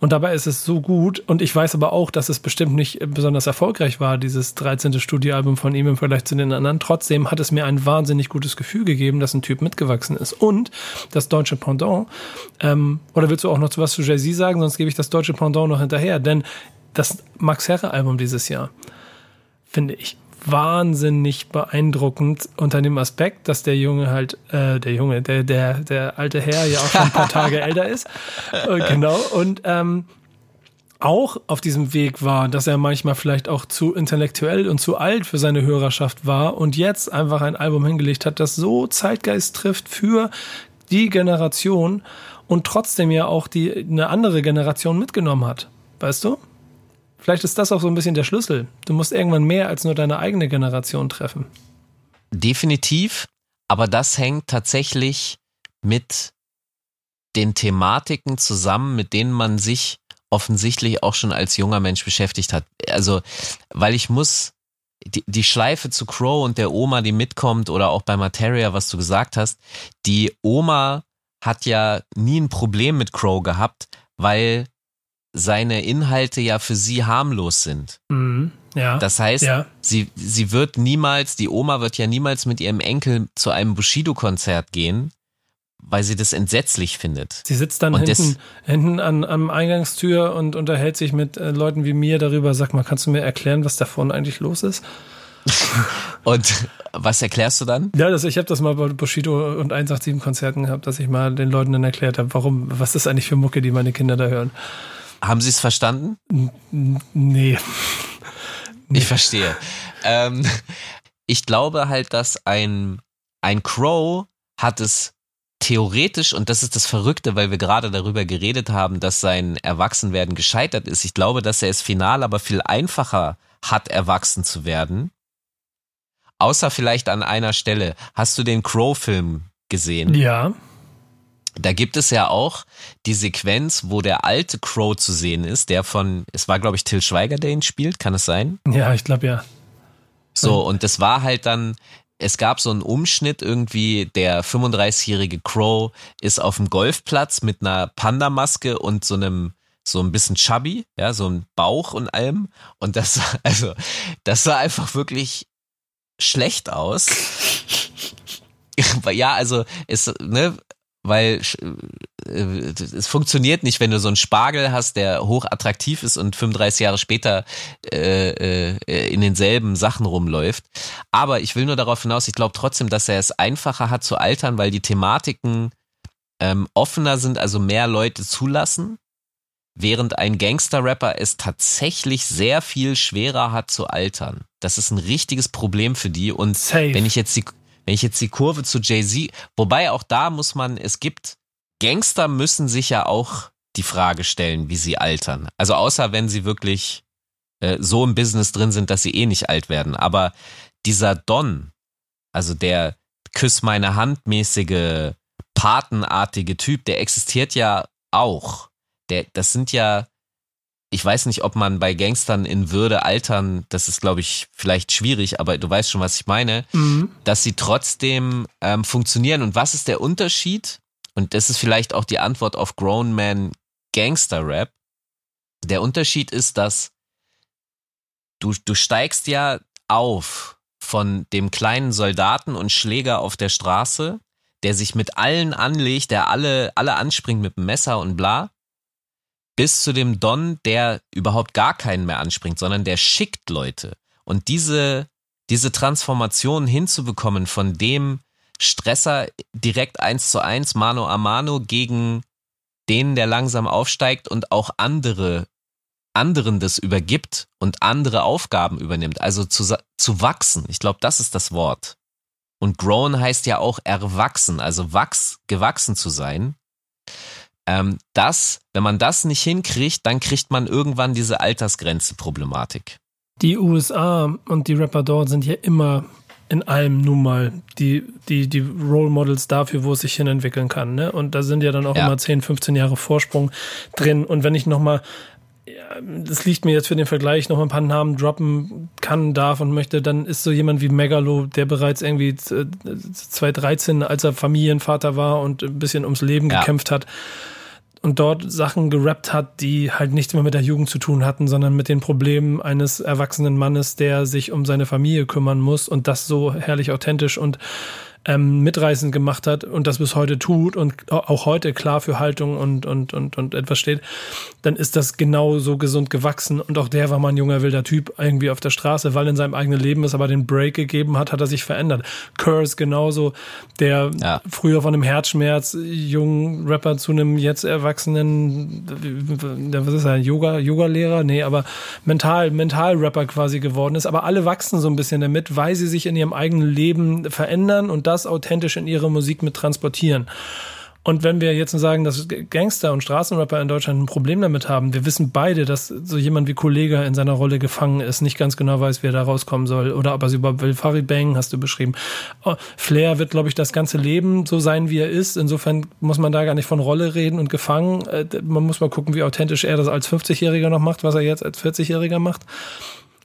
Und dabei ist es so gut. Und ich weiß aber auch, dass es bestimmt nicht besonders erfolgreich war, dieses 13. Studioalbum von ihm im Vergleich zu den anderen. Trotzdem hat es mir ein wahnsinnig gutes Gefühl gegeben, dass ein Typ mitgewachsen ist. Und das deutsche Pendant, ähm, oder willst du auch noch was zu Jay-Z sagen? Sonst gebe ich das deutsche Pendant noch hinterher. Denn das Max Herre Album dieses Jahr, finde ich wahnsinnig beeindruckend unter dem Aspekt, dass der Junge halt, äh, der Junge, der, der, der alte Herr ja auch schon ein paar Tage älter ist. Äh, genau. Und ähm, auch auf diesem Weg war, dass er manchmal vielleicht auch zu intellektuell und zu alt für seine Hörerschaft war und jetzt einfach ein Album hingelegt hat, das so Zeitgeist trifft für die Generation und trotzdem ja auch die eine andere Generation mitgenommen hat. Weißt du? Vielleicht ist das auch so ein bisschen der Schlüssel. Du musst irgendwann mehr als nur deine eigene Generation treffen. Definitiv, aber das hängt tatsächlich mit den Thematiken zusammen, mit denen man sich offensichtlich auch schon als junger Mensch beschäftigt hat. Also, weil ich muss, die, die Schleife zu Crow und der Oma, die mitkommt, oder auch bei Materia, was du gesagt hast, die Oma hat ja nie ein Problem mit Crow gehabt, weil seine Inhalte ja für sie harmlos sind. Mhm. Ja. Das heißt, ja. sie, sie wird niemals, die Oma wird ja niemals mit ihrem Enkel zu einem Bushido-Konzert gehen, weil sie das entsetzlich findet. Sie sitzt dann Und hinten, hinten an, am Eingangstür und unterhält sich mit äh, Leuten wie mir darüber. Sag mal, kannst du mir erklären, was da vorne eigentlich los ist? Und was erklärst du dann? Ja, das, ich habe das mal bei Bushido und 187 Konzerten gehabt, dass ich mal den Leuten dann erklärt habe, warum, was ist eigentlich für Mucke, die meine Kinder da hören. Haben sie es verstanden? Nee. Ich verstehe. ähm, ich glaube halt, dass ein, ein Crow hat es theoretisch, und das ist das Verrückte, weil wir gerade darüber geredet haben, dass sein Erwachsenwerden gescheitert ist. Ich glaube, dass er es final aber viel einfacher hat, erwachsen zu werden. Außer vielleicht an einer Stelle. Hast du den Crow-Film gesehen? Ja. Da gibt es ja auch die Sequenz, wo der alte Crow zu sehen ist, der von, es war glaube ich Till Schweiger, der ihn spielt, kann es sein? Ja, ich glaube ja. So, und das war halt dann, es gab so einen Umschnitt irgendwie, der 35-jährige Crow ist auf dem Golfplatz mit einer Panda-Maske und so einem, so ein bisschen chubby, ja, so ein Bauch und allem. Und das, also, das sah einfach wirklich schlecht aus. ja, also, es, ne, weil äh, es funktioniert nicht, wenn du so einen Spargel hast, der hoch attraktiv ist und 35 Jahre später äh, äh, in denselben Sachen rumläuft. Aber ich will nur darauf hinaus, ich glaube trotzdem, dass er es einfacher hat zu altern, weil die Thematiken ähm, offener sind, also mehr Leute zulassen, während ein Gangster-Rapper es tatsächlich sehr viel schwerer hat zu altern. Das ist ein richtiges Problem für die. Und Safe. wenn ich jetzt die wenn ich jetzt die Kurve zu Jay-Z, wobei auch da muss man, es gibt, Gangster müssen sich ja auch die Frage stellen, wie sie altern. Also außer wenn sie wirklich äh, so im Business drin sind, dass sie eh nicht alt werden. Aber dieser Don, also der Küss meine Hand mäßige, patenartige Typ, der existiert ja auch. Der, das sind ja, ich weiß nicht, ob man bei Gangstern in Würde altern, das ist, glaube ich, vielleicht schwierig, aber du weißt schon, was ich meine, Mhm. dass sie trotzdem ähm, funktionieren. Und was ist der Unterschied? Und das ist vielleicht auch die Antwort auf Grown Man Gangster Rap. Der Unterschied ist, dass du, du steigst ja auf von dem kleinen Soldaten und Schläger auf der Straße, der sich mit allen anlegt, der alle, alle anspringt mit dem Messer und bla, bis zu dem Don, der überhaupt gar keinen mehr anspringt, sondern der schickt Leute. Und diese, diese Transformation hinzubekommen von dem Stresser direkt eins zu eins, Mano a Mano gegen den, der langsam aufsteigt und auch andere, anderen das übergibt und andere Aufgaben übernimmt, also zu, zu wachsen. Ich glaube, das ist das Wort. Und grown heißt ja auch erwachsen, also wachs, gewachsen zu sein. Ähm, das, wenn man das nicht hinkriegt, dann kriegt man irgendwann diese Altersgrenze-Problematik. Die USA und die Rapper dort sind ja immer in allem nun mal die, die, die Role Models dafür, wo es sich hin entwickeln kann. Ne? Und da sind ja dann auch Ja. immer 10, 15 Jahre Vorsprung drin. Und wenn ich nochmal, ja, das liegt mir jetzt für den Vergleich, noch ein paar Namen droppen kann, darf und möchte, dann ist so jemand wie Megalo, der bereits irgendwie äh, 2013, als er Familienvater war und ein bisschen ums Leben Ja. gekämpft hat, und dort Sachen gerappt hat, die halt nichts mehr mit der Jugend zu tun hatten, sondern mit den Problemen eines erwachsenen Mannes, der sich um seine Familie kümmern muss und das so herrlich authentisch und ähm, mitreißend gemacht hat und das bis heute tut und auch heute klar für Haltung und, und, und, und etwas steht, dann ist das genau so gesund gewachsen. Und auch der war mal ein junger wilder Typ irgendwie auf der Straße, weil in seinem eigenen Leben es aber den Break gegeben hat, hat er sich verändert. Curse genauso, der Ja. früher von einem Herzschmerz jungen Rapper zu einem jetzt erwachsenen, was ist er, Yoga, Yoga-Lehrer? Nee, aber mental, Mental-Rapper quasi geworden ist. Aber alle wachsen so ein bisschen damit, weil sie sich in ihrem eigenen Leben verändern und das authentisch in ihre Musik mit transportieren. Und wenn wir jetzt sagen, dass Gangster und Straßenrapper in Deutschland ein Problem damit haben, wir wissen beide, dass so jemand wie Kollega in seiner Rolle gefangen ist, nicht ganz genau weiß, wie er da rauskommen soll oder ob er sie überhaupt will. Farid Bang hast du beschrieben. Oh, Flair wird, glaube ich, das ganze Leben so sein, wie er ist. Insofern muss man da gar nicht von Rolle reden und gefangen. Äh, Man muss mal gucken, wie authentisch er das als 50-Jähriger noch macht, was er jetzt als 40-Jähriger macht.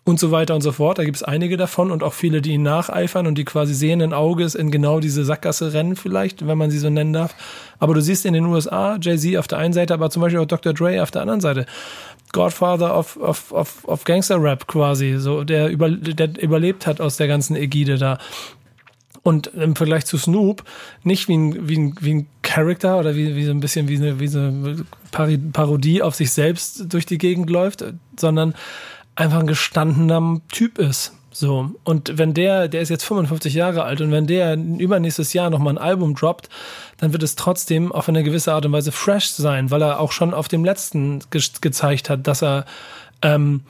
Und so weiter und so fort. Da gibt es einige davon und auch viele, die ihn nacheifern und die quasi sehenden Auges in genau diese Sackgasse rennen vielleicht, wenn man sie so nennen darf. Aber du siehst in den USA Jay-Z auf der einen Seite, aber zum Beispiel auch Dr. Dre auf der anderen Seite. Godfather of, of, of, of Gangster-Rap quasi, so, der, über, der überlebt hat aus der ganzen Ägide da. Und im Vergleich zu Snoop nicht wie ein, wie ein, wie ein Character oder wie, wie so ein bisschen wie eine, wie eine Parodie auf sich selbst durch die Gegend läuft, sondern einfach ein gestandener Typ ist. So. Und wenn der, der ist jetzt 55 Jahre alt und wenn der übernächstes Jahr nochmal ein Album droppt, dann wird es trotzdem auf eine gewisse Art und Weise fresh sein, weil er auch schon auf dem letzten ge gezeigt hat, dass er ähm,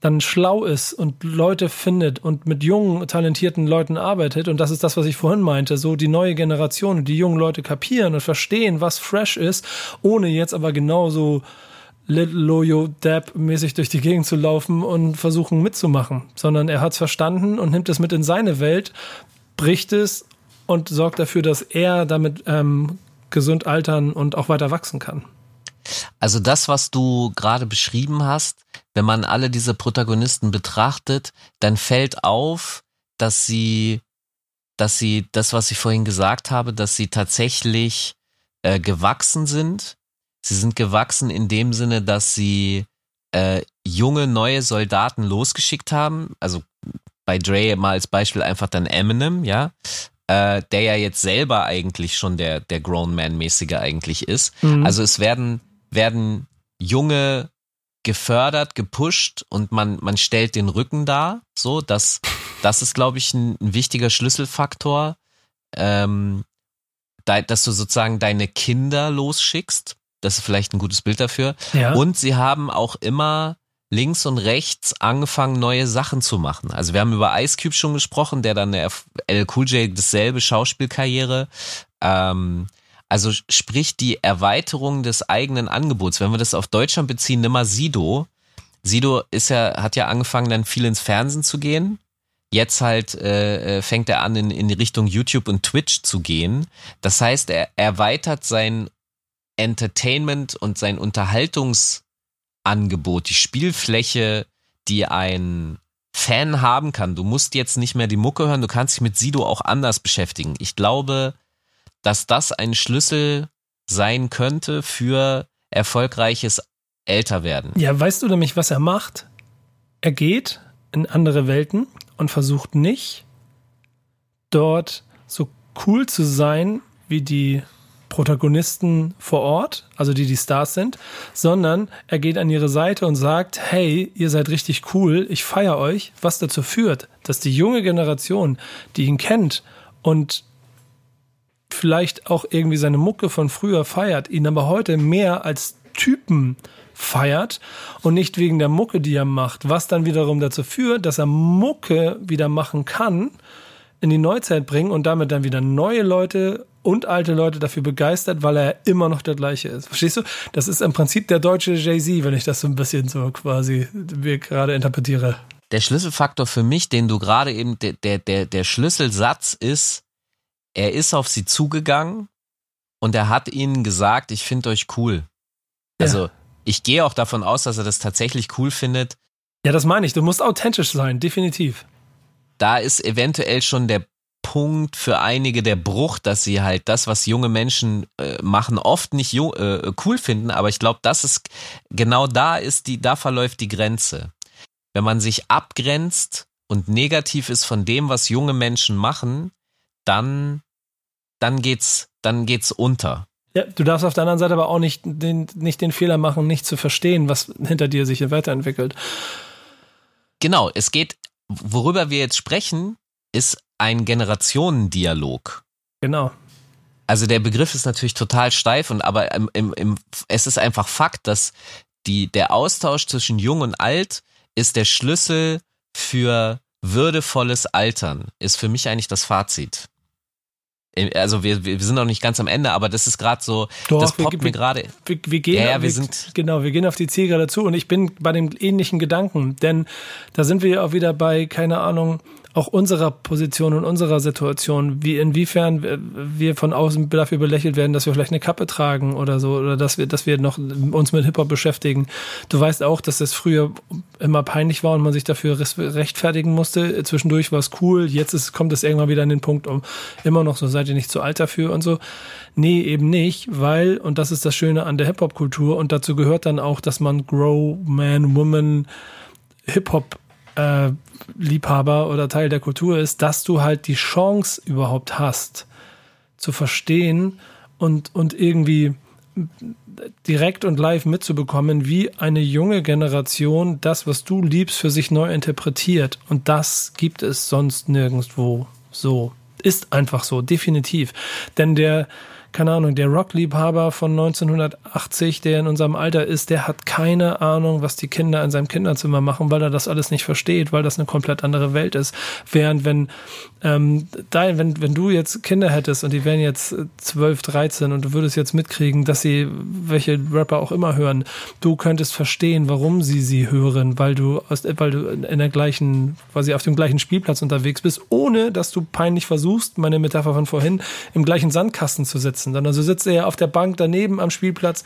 dann schlau ist und Leute findet und mit jungen, talentierten Leuten arbeitet. Und das ist das, was ich vorhin meinte. So die neue Generation, die jungen Leute kapieren und verstehen, was fresh ist, ohne jetzt aber genauso Little Loyo Dab mäßig durch die Gegend zu laufen und versuchen mitzumachen, sondern er hat es verstanden und nimmt es mit in seine Welt, bricht es und sorgt dafür, dass er damit ähm, gesund altern und auch weiter wachsen kann. Also das, was du gerade beschrieben hast, wenn man alle diese Protagonisten betrachtet, dann fällt auf, dass sie, dass sie das, was ich vorhin gesagt habe, dass sie tatsächlich äh, gewachsen sind Sie sind gewachsen in dem Sinne, dass sie äh, junge, neue Soldaten losgeschickt haben. Also bei Dre mal als Beispiel einfach dann Eminem, ja, äh, der ja jetzt selber eigentlich schon der, der Grown Man-mäßige eigentlich ist. Mhm. Also es werden, werden junge gefördert, gepusht und man, man stellt den Rücken dar. So, das, das ist, glaube ich, ein, ein wichtiger Schlüsselfaktor. Ähm, da, dass du sozusagen deine Kinder losschickst. Das ist vielleicht ein gutes Bild dafür. Ja. Und sie haben auch immer links und rechts angefangen, neue Sachen zu machen. Also wir haben über Ice Cube schon gesprochen, der dann der L Cool J dasselbe Schauspielkarriere. Ähm, also sprich die Erweiterung des eigenen Angebots. Wenn wir das auf Deutschland beziehen, nimm mal Sido. Sido ist ja, hat ja angefangen, dann viel ins Fernsehen zu gehen. Jetzt halt äh, äh fängt er an, in, in Richtung YouTube und Twitch zu gehen. Das heißt, er erweitert sein Entertainment und sein Unterhaltungsangebot, die Spielfläche, die ein Fan haben kann. Du musst jetzt nicht mehr die Mucke hören, du kannst dich mit Sido auch anders beschäftigen. Ich glaube, dass das ein Schlüssel sein könnte für erfolgreiches Älterwerden. Ja, weißt du nämlich, was er macht? Er geht in andere Welten und versucht nicht dort so cool zu sein wie die Protagonisten vor Ort, also die die Stars sind, sondern er geht an ihre Seite und sagt, hey, ihr seid richtig cool, ich feiere euch, was dazu führt, dass die junge Generation, die ihn kennt und vielleicht auch irgendwie seine Mucke von früher feiert, ihn aber heute mehr als Typen feiert und nicht wegen der Mucke, die er macht, was dann wiederum dazu führt, dass er Mucke wieder machen kann, in die Neuzeit bringen und damit dann wieder neue Leute und alte Leute dafür begeistert, weil er immer noch der gleiche ist. Verstehst du? Das ist im Prinzip der deutsche Jay-Z, wenn ich das so ein bisschen so quasi mir gerade interpretiere. Der Schlüsselfaktor für mich, den du gerade eben, der, der, der, Schlüsselsatz ist, er ist auf sie zugegangen und er hat ihnen gesagt, ich finde euch cool. Also, ja. ich gehe auch davon aus, dass er das tatsächlich cool findet. Ja, das meine ich. Du musst authentisch sein, definitiv. Da ist eventuell schon der Punkt für einige der Bruch, dass sie halt das, was junge Menschen äh, machen, oft nicht äh, cool finden. Aber ich glaube, das ist genau da ist die, da verläuft die Grenze. Wenn man sich abgrenzt und negativ ist von dem, was junge Menschen machen, dann, dann geht's, dann geht's unter. Ja, du darfst auf der anderen Seite aber auch nicht den, nicht den Fehler machen, nicht zu verstehen, was hinter dir sich weiterentwickelt. Genau, es geht, worüber wir jetzt sprechen, ist ein Generationendialog. Genau. Also der Begriff ist natürlich total steif und aber im, im, im, es ist einfach Fakt, dass die, der Austausch zwischen Jung und Alt ist der Schlüssel für würdevolles Altern, ist für mich eigentlich das Fazit. Also wir, wir sind noch nicht ganz am Ende, aber das ist gerade so, Doch, das poppt wir, mir gerade. Wir, wir, gehen, ja, ja, wir, wir, sind genau, wir gehen auf die Zielgerade zu und ich bin bei dem ähnlichen Gedanken, denn da sind wir ja auch wieder bei keine Ahnung auch unserer Position und unserer Situation, wie inwiefern wir von außen dafür belächelt werden, dass wir vielleicht eine Kappe tragen oder so, oder dass wir, dass wir noch uns mit Hip-Hop beschäftigen. Du weißt auch, dass das früher immer peinlich war und man sich dafür rechtfertigen musste. Zwischendurch war es cool, jetzt ist, kommt es irgendwann wieder an den Punkt, um immer noch so, seid ihr nicht zu alt dafür und so. Nee, eben nicht, weil, und das ist das Schöne an der Hip-Hop-Kultur, und dazu gehört dann auch, dass man Grow, Man, Woman, Hip-Hop äh, Liebhaber oder Teil der Kultur ist, dass du halt die Chance überhaupt hast, zu verstehen und, und irgendwie direkt und live mitzubekommen, wie eine junge Generation das, was du liebst, für sich neu interpretiert. Und das gibt es sonst nirgendwo so. Ist einfach so, definitiv. Denn der, keine Ahnung, der Rockliebhaber von 1980, der in unserem Alter ist, der hat keine Ahnung, was die Kinder in seinem Kinderzimmer machen, weil er das alles nicht versteht, weil das eine komplett andere Welt ist. Während wenn ähm, dein, wenn, wenn du jetzt Kinder hättest und die wären jetzt 12, 13 und du würdest jetzt mitkriegen, dass sie welche Rapper auch immer hören, du könntest verstehen, warum sie sie hören, weil du aus, weil du in der gleichen, quasi auf dem gleichen Spielplatz unterwegs bist, ohne dass du peinlich versuchst, meine Metapher von vorhin, im gleichen Sandkasten zu sitzen. Dann also sitzt er ja auf der Bank daneben am Spielplatz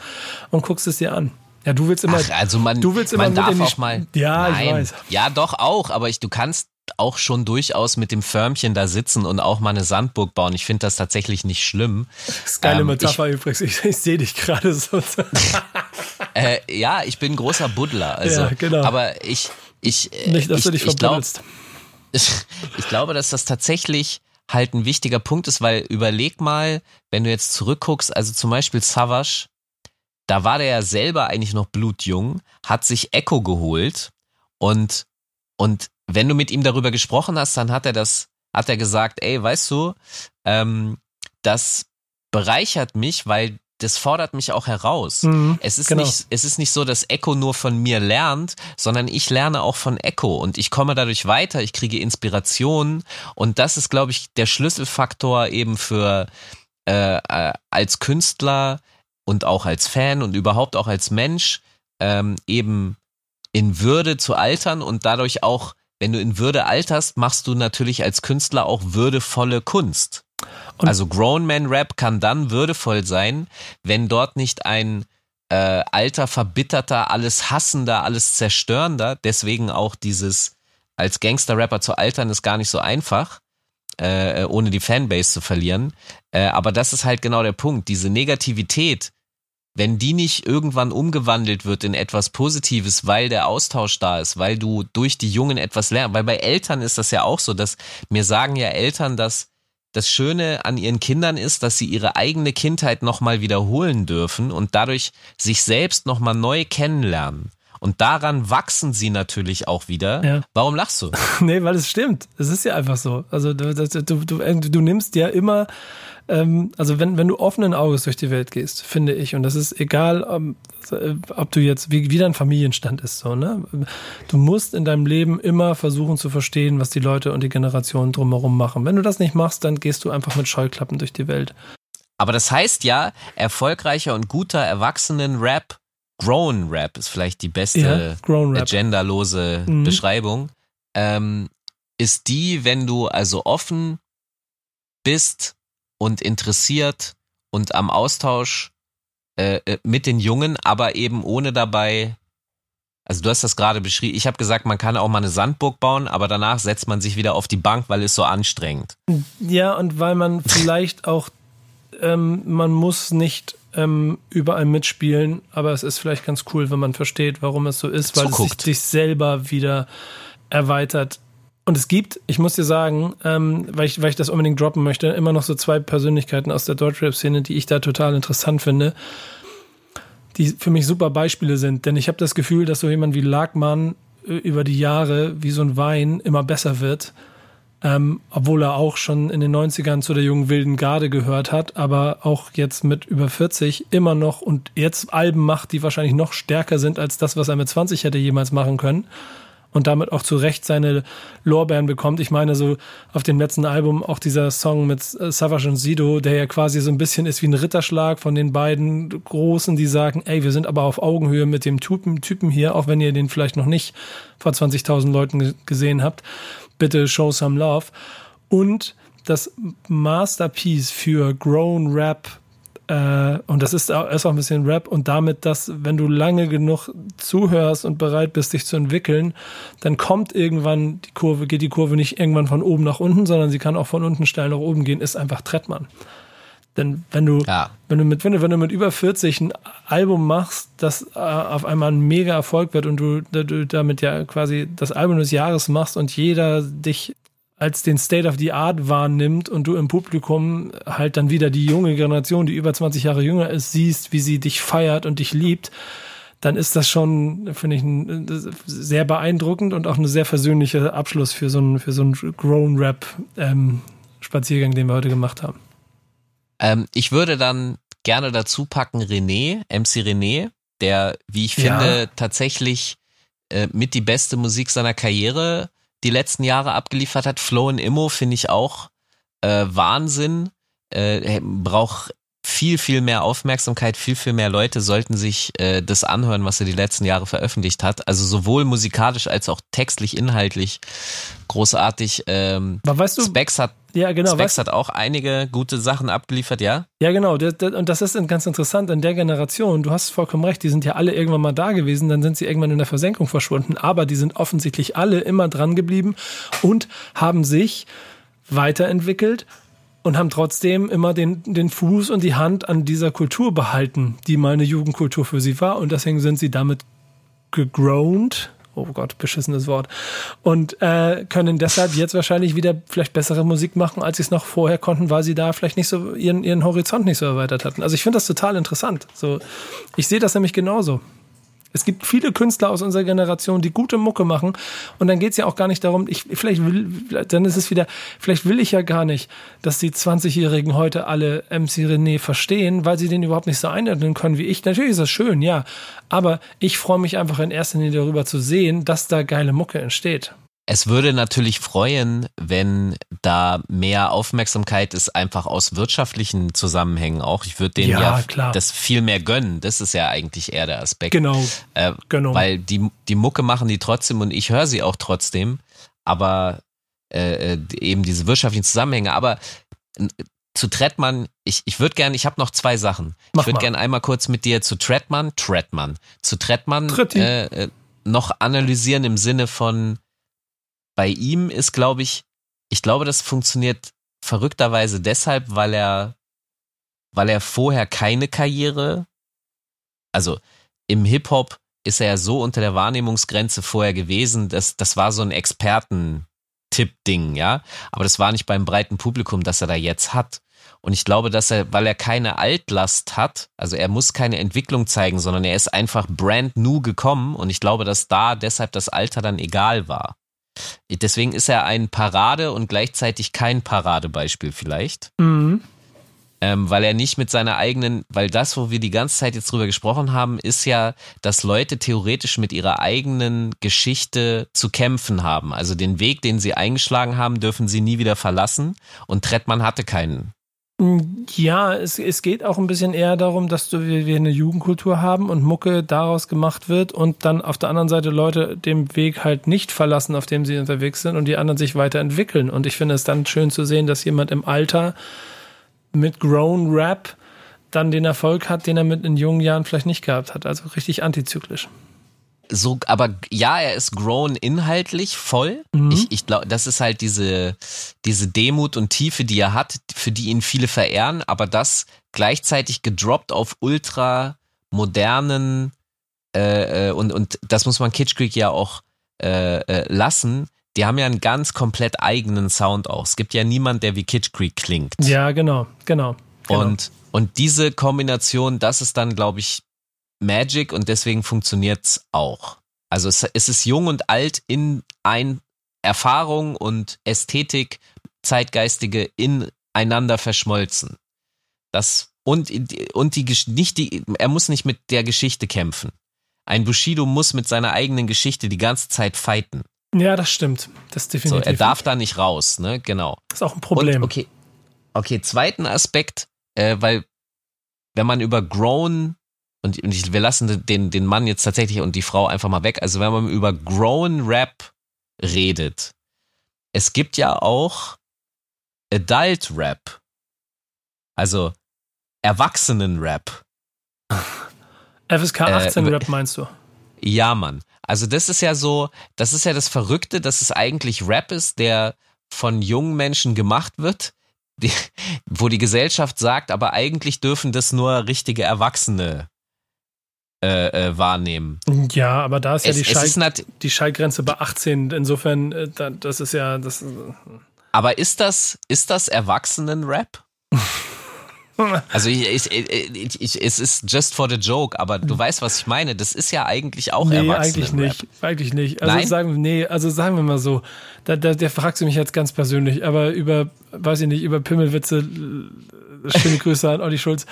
und guckst es dir an. Ja, du willst immer. Ach, also man, du willst immer man darf auch mal. Ja, nein, ich weiß. Ja, doch auch, aber ich, du kannst auch schon durchaus mit dem Förmchen da sitzen und auch mal eine Sandburg bauen. Ich finde das tatsächlich nicht schlimm. Das ist geile ähm, Metapher ich, übrigens. Ich, ich sehe dich gerade so. äh, ja, ich bin großer Buddler. Also, ja, genau. Aber ich, ich, nicht, dass ich, du dich ich, glaub, ich, ich glaube, dass das tatsächlich halt ein wichtiger Punkt ist, weil überleg mal, wenn du jetzt zurückguckst, also zum Beispiel Savage, da war der ja selber eigentlich noch blutjung, hat sich Echo geholt und, und wenn du mit ihm darüber gesprochen hast, dann hat er das, hat er gesagt, ey, weißt du, ähm, das bereichert mich, weil das fordert mich auch heraus. Mhm, es ist genau. nicht, es ist nicht so, dass Echo nur von mir lernt, sondern ich lerne auch von Echo und ich komme dadurch weiter, ich kriege Inspiration und das ist, glaube ich, der Schlüsselfaktor eben für äh, äh, als Künstler und auch als Fan und überhaupt auch als Mensch ähm, eben in Würde zu altern und dadurch auch wenn du in Würde alterst, machst du natürlich als Künstler auch würdevolle Kunst. Und also Grown Man Rap kann dann würdevoll sein, wenn dort nicht ein äh, alter, verbitterter, alles hassender, alles zerstörender, deswegen auch dieses als Gangster-Rapper zu altern ist gar nicht so einfach, äh, ohne die Fanbase zu verlieren. Äh, aber das ist halt genau der Punkt. Diese Negativität, wenn die nicht irgendwann umgewandelt wird in etwas Positives, weil der Austausch da ist, weil du durch die Jungen etwas lernst, weil bei Eltern ist das ja auch so, dass mir sagen ja Eltern, dass das Schöne an ihren Kindern ist, dass sie ihre eigene Kindheit nochmal wiederholen dürfen und dadurch sich selbst nochmal neu kennenlernen. Und daran wachsen sie natürlich auch wieder. Ja. Warum lachst du? nee, weil es stimmt. Es ist ja einfach so. Also du, du, du, du nimmst ja immer ähm, also wenn, wenn du offenen Auges durch die Welt gehst, finde ich, und das ist egal, ob, ob du jetzt, wie, wie dein Familienstand ist, so, ne? Du musst in deinem Leben immer versuchen zu verstehen, was die Leute und die Generationen drumherum machen. Wenn du das nicht machst, dann gehst du einfach mit Scheuklappen durch die Welt. Aber das heißt ja, erfolgreicher und guter Erwachsenen-Rap, Grown Rap ist vielleicht die beste ja, genderlose mhm. Beschreibung, ähm, ist die, wenn du also offen bist und interessiert und am Austausch äh, äh, mit den Jungen, aber eben ohne dabei also du hast das gerade beschrieben. Ich habe gesagt, man kann auch mal eine Sandburg bauen, aber danach setzt man sich wieder auf die Bank, weil es so anstrengend. Ja, und weil man vielleicht auch, ähm, man muss nicht ähm, überall mitspielen, aber es ist vielleicht ganz cool, wenn man versteht, warum es so ist, weil Zuguckt. es sich, sich selber wieder erweitert und es gibt, ich muss dir sagen, ähm, weil, ich, weil ich das unbedingt droppen möchte, immer noch so zwei Persönlichkeiten aus der Deutschrap-Szene, die ich da total interessant finde, die für mich super Beispiele sind. Denn ich habe das Gefühl, dass so jemand wie Lagmann äh, über die Jahre wie so ein Wein immer besser wird. Ähm, obwohl er auch schon in den 90ern zu der jungen wilden Garde gehört hat, aber auch jetzt mit über 40 immer noch und jetzt Alben macht, die wahrscheinlich noch stärker sind als das, was er mit 20 hätte jemals machen können und damit auch zu Recht seine Lorbeeren bekommt. Ich meine, so auf dem letzten Album auch dieser Song mit äh, Savage und Sido, der ja quasi so ein bisschen ist wie ein Ritterschlag von den beiden Großen, die sagen, ey, wir sind aber auf Augenhöhe mit dem Typen, Typen hier, auch wenn ihr den vielleicht noch nicht vor 20.000 Leuten gesehen habt. Bitte show some love. Und das Masterpiece für Grown Rap äh, und das ist auch, ist auch ein bisschen Rap und damit, dass wenn du lange genug zuhörst und bereit bist, dich zu entwickeln, dann kommt irgendwann die Kurve, geht die Kurve nicht irgendwann von oben nach unten, sondern sie kann auch von unten steil nach oben gehen, ist einfach Trettmann. Denn wenn du, ja. wenn du mit, wenn du, wenn du mit über 40 ein Album machst, das äh, auf einmal ein mega Erfolg wird und du, du damit ja quasi das Album des Jahres machst und jeder dich als den State of the Art wahrnimmt und du im Publikum halt dann wieder die junge Generation, die über 20 Jahre jünger ist, siehst, wie sie dich feiert und dich liebt, dann ist das schon, finde ich, ein, sehr beeindruckend und auch ein sehr versöhnlicher Abschluss für so einen, für so einen Grown Rap ähm, Spaziergang, den wir heute gemacht haben. Ähm, ich würde dann gerne dazu packen René, MC René, der, wie ich finde, ja. tatsächlich äh, mit die beste Musik seiner Karriere die letzten Jahre abgeliefert hat. Flow and Immo finde ich auch äh, Wahnsinn. Äh, braucht viel, viel mehr Aufmerksamkeit, viel, viel mehr Leute sollten sich äh, das anhören, was er die letzten Jahre veröffentlicht hat. Also sowohl musikalisch als auch textlich, inhaltlich großartig. Ähm, Aber weißt du, Specs hat ja, genau. Specs hat auch einige gute Sachen abgeliefert, ja? Ja, genau. Und das ist ganz interessant in der Generation. Du hast vollkommen recht, die sind ja alle irgendwann mal da gewesen, dann sind sie irgendwann in der Versenkung verschwunden. Aber die sind offensichtlich alle immer dran geblieben und haben sich weiterentwickelt und haben trotzdem immer den, den Fuß und die Hand an dieser Kultur behalten, die mal eine Jugendkultur für sie war. Und deswegen sind sie damit gegrownt, oh Gott, beschissenes Wort, und äh, können deshalb jetzt wahrscheinlich wieder vielleicht bessere Musik machen, als sie es noch vorher konnten, weil sie da vielleicht nicht so ihren, ihren Horizont nicht so erweitert hatten. Also ich finde das total interessant. So, ich sehe das nämlich genauso. Es gibt viele Künstler aus unserer Generation, die gute Mucke machen. Und dann geht es ja auch gar nicht darum, ich, vielleicht will, dann ist es wieder, vielleicht will ich ja gar nicht, dass die 20-Jährigen heute alle MC René verstehen, weil sie den überhaupt nicht so einordnen können wie ich. Natürlich ist das schön, ja. Aber ich freue mich einfach in erster Linie darüber zu sehen, dass da geile Mucke entsteht. Es würde natürlich freuen, wenn da mehr Aufmerksamkeit ist, einfach aus wirtschaftlichen Zusammenhängen auch. Ich würde denen ja, ja das viel mehr gönnen. Das ist ja eigentlich eher der Aspekt. Genau. Äh, genau. Weil die, die Mucke machen die trotzdem und ich höre sie auch trotzdem. Aber äh, äh eben diese wirtschaftlichen Zusammenhänge. Aber zu Trettmann, ich, ich würde gerne, ich habe noch zwei Sachen. Mach ich würde gerne einmal kurz mit dir zu Trettmann, Trettmann, zu Trettmann äh, äh, noch analysieren im Sinne von, bei ihm ist, glaube ich, ich glaube, das funktioniert verrückterweise deshalb, weil er, weil er vorher keine Karriere, also im Hip-Hop ist er ja so unter der Wahrnehmungsgrenze vorher gewesen, dass das war so ein Experten-Tipp-Ding, ja. Aber das war nicht beim breiten Publikum, das er da jetzt hat. Und ich glaube, dass er, weil er keine Altlast hat, also er muss keine Entwicklung zeigen, sondern er ist einfach brand new gekommen. Und ich glaube, dass da deshalb das Alter dann egal war. Deswegen ist er ein Parade und gleichzeitig kein Paradebeispiel vielleicht. Mhm. Ähm, weil er nicht mit seiner eigenen, weil das, wo wir die ganze Zeit jetzt drüber gesprochen haben, ist ja, dass Leute theoretisch mit ihrer eigenen Geschichte zu kämpfen haben. Also den Weg, den sie eingeschlagen haben, dürfen sie nie wieder verlassen. Und Trettmann hatte keinen. Ja, es, es geht auch ein bisschen eher darum, dass du, wir, wir eine Jugendkultur haben und Mucke daraus gemacht wird und dann auf der anderen Seite Leute den Weg halt nicht verlassen, auf dem sie unterwegs sind und die anderen sich weiterentwickeln. Und ich finde es dann schön zu sehen, dass jemand im Alter mit Grown Rap dann den Erfolg hat, den er mit in jungen Jahren vielleicht nicht gehabt hat. Also richtig antizyklisch so, aber ja, er ist grown inhaltlich voll. Mhm. Ich, ich glaube, das ist halt diese, diese Demut und Tiefe, die er hat, für die ihn viele verehren, aber das gleichzeitig gedroppt auf ultra modernen äh, äh und, und das muss man Kitsch Creek ja auch äh, äh, lassen. Die haben ja einen ganz komplett eigenen Sound auch. Es gibt ja niemand, der wie Kitsch Creek klingt. Ja, genau, genau. genau. Und, und diese Kombination, das ist dann, glaube ich, Magic und deswegen funktioniert's auch. Also es, es ist jung und alt in ein Erfahrung und Ästhetik, zeitgeistige ineinander verschmolzen. Das und und die nicht die er muss nicht mit der Geschichte kämpfen. ein Bushido muss mit seiner eigenen Geschichte die ganze Zeit fighten. Ja, das stimmt. Das definitiv. So, er darf da nicht raus, ne? Genau. Das ist auch ein Problem. Und, okay. Okay, zweiten Aspekt, äh, weil wenn man über Grown und, und ich, wir lassen den, den Mann jetzt tatsächlich und die Frau einfach mal weg. Also wenn man über Grown Rap redet, es gibt ja auch Adult Rap. Also Erwachsenen-Rap. FSK 18 äh, Rap meinst du? Ja, Mann. Also das ist ja so, das ist ja das Verrückte, dass es eigentlich Rap ist, der von jungen Menschen gemacht wird, die, wo die Gesellschaft sagt, aber eigentlich dürfen das nur richtige Erwachsene äh, äh, wahrnehmen. Ja, aber da ist es, ja die, Schall, die Schallgrenze bei 18. Insofern, äh, das ist ja das. Äh, aber ist das, ist das Erwachsenen-Rap? Also ich, ich, ich, es ist just for the joke, aber du weißt, was ich meine. Das ist ja eigentlich auch nee, eigentlich nicht, eigentlich nicht. Also Nein? sagen nee, also sagen wir mal so, da, da, der fragst du mich jetzt ganz persönlich, aber über, weiß ich nicht, über Pimmelwitze schöne Grüße an Olli Schulz.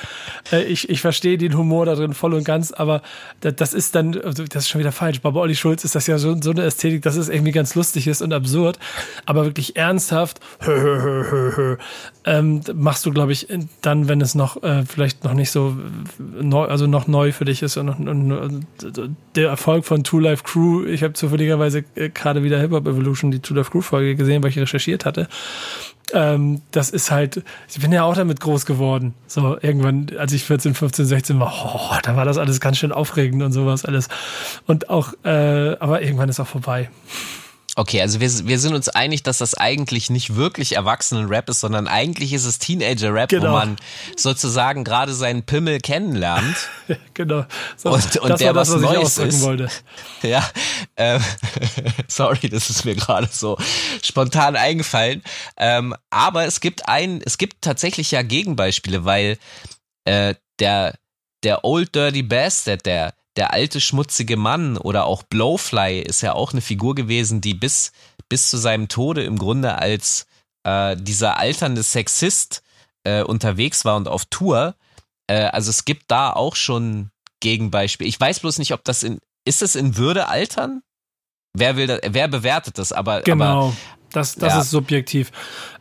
Äh, ich, ich verstehe den Humor da drin voll und ganz, aber das ist dann, also das ist schon wieder falsch. Bei Olli Schulz ist das ja so, so eine Ästhetik, dass es irgendwie ganz lustig ist und absurd, aber wirklich ernsthaft, hö, hö, hö, hö, ähm, machst du, glaube ich, dann, wenn es noch äh, vielleicht noch nicht so neu, also noch neu für dich ist und, und, und der Erfolg von Two Life Crew. Ich habe zufälligerweise äh, gerade wieder Hip Hop Evolution, die Two Life Crew Folge gesehen, weil ich recherchiert hatte ähm, das ist halt, ich bin ja auch damit groß geworden. So, irgendwann, als ich 14, 15, 16 war, oh, da war das alles ganz schön aufregend und sowas alles. Und auch, äh, aber irgendwann ist auch vorbei. Okay, also wir, wir sind uns einig, dass das eigentlich nicht wirklich Erwachsenen-Rap ist, sondern eigentlich ist es Teenager-Rap, genau. wo man sozusagen gerade seinen Pimmel kennenlernt. genau. So, und und der das, was, was Neues ist. Wollte. Ja, äh, sorry, das ist mir gerade so spontan eingefallen. Ähm, aber es gibt ein, es gibt tatsächlich ja Gegenbeispiele, weil äh, der der Old Dirty Bastard, der der alte schmutzige Mann oder auch Blowfly ist ja auch eine Figur gewesen, die bis, bis zu seinem Tode im Grunde als äh, dieser alternde Sexist äh, unterwegs war und auf Tour. Äh, also es gibt da auch schon Gegenbeispiele. Ich weiß bloß nicht, ob das in, ist es in Würde altern? Wer will das, wer bewertet das? Aber, genau. Aber, das, das ja. ist subjektiv.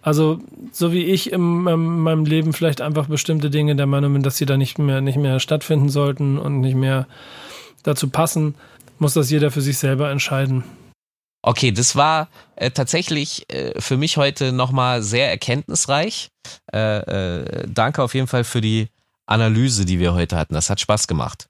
Also, so wie ich in, in meinem Leben vielleicht einfach bestimmte Dinge der Meinung bin, dass sie da nicht mehr, nicht mehr stattfinden sollten und nicht mehr dazu passen, muss das jeder für sich selber entscheiden. Okay, das war äh, tatsächlich äh, für mich heute nochmal sehr erkenntnisreich. Äh, äh, danke auf jeden Fall für die Analyse, die wir heute hatten. Das hat Spaß gemacht.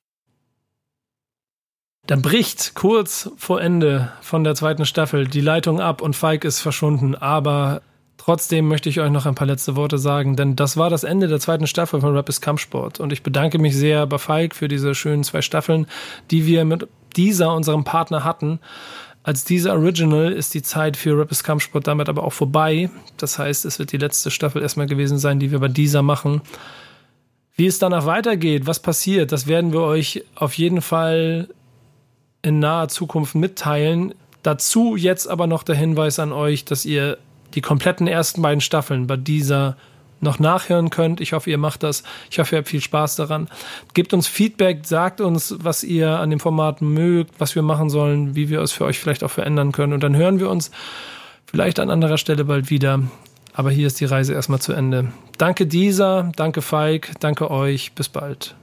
Dann bricht kurz vor Ende von der zweiten Staffel die Leitung ab und Feig ist verschwunden. Aber trotzdem möchte ich euch noch ein paar letzte Worte sagen, denn das war das Ende der zweiten Staffel von Rap ist Kampfsport. Und ich bedanke mich sehr bei Feig für diese schönen zwei Staffeln, die wir mit dieser, unserem Partner, hatten. Als dieser Original ist die Zeit für Rap ist Kampfsport damit aber auch vorbei. Das heißt, es wird die letzte Staffel erstmal gewesen sein, die wir bei dieser machen. Wie es danach weitergeht, was passiert, das werden wir euch auf jeden Fall in naher Zukunft mitteilen. Dazu jetzt aber noch der Hinweis an euch, dass ihr die kompletten ersten beiden Staffeln bei dieser noch nachhören könnt. Ich hoffe, ihr macht das. Ich hoffe, ihr habt viel Spaß daran. Gebt uns Feedback, sagt uns, was ihr an dem Format mögt, was wir machen sollen, wie wir es für euch vielleicht auch verändern können. Und dann hören wir uns vielleicht an anderer Stelle bald wieder. Aber hier ist die Reise erstmal zu Ende. Danke dieser, danke Feig, danke euch. Bis bald.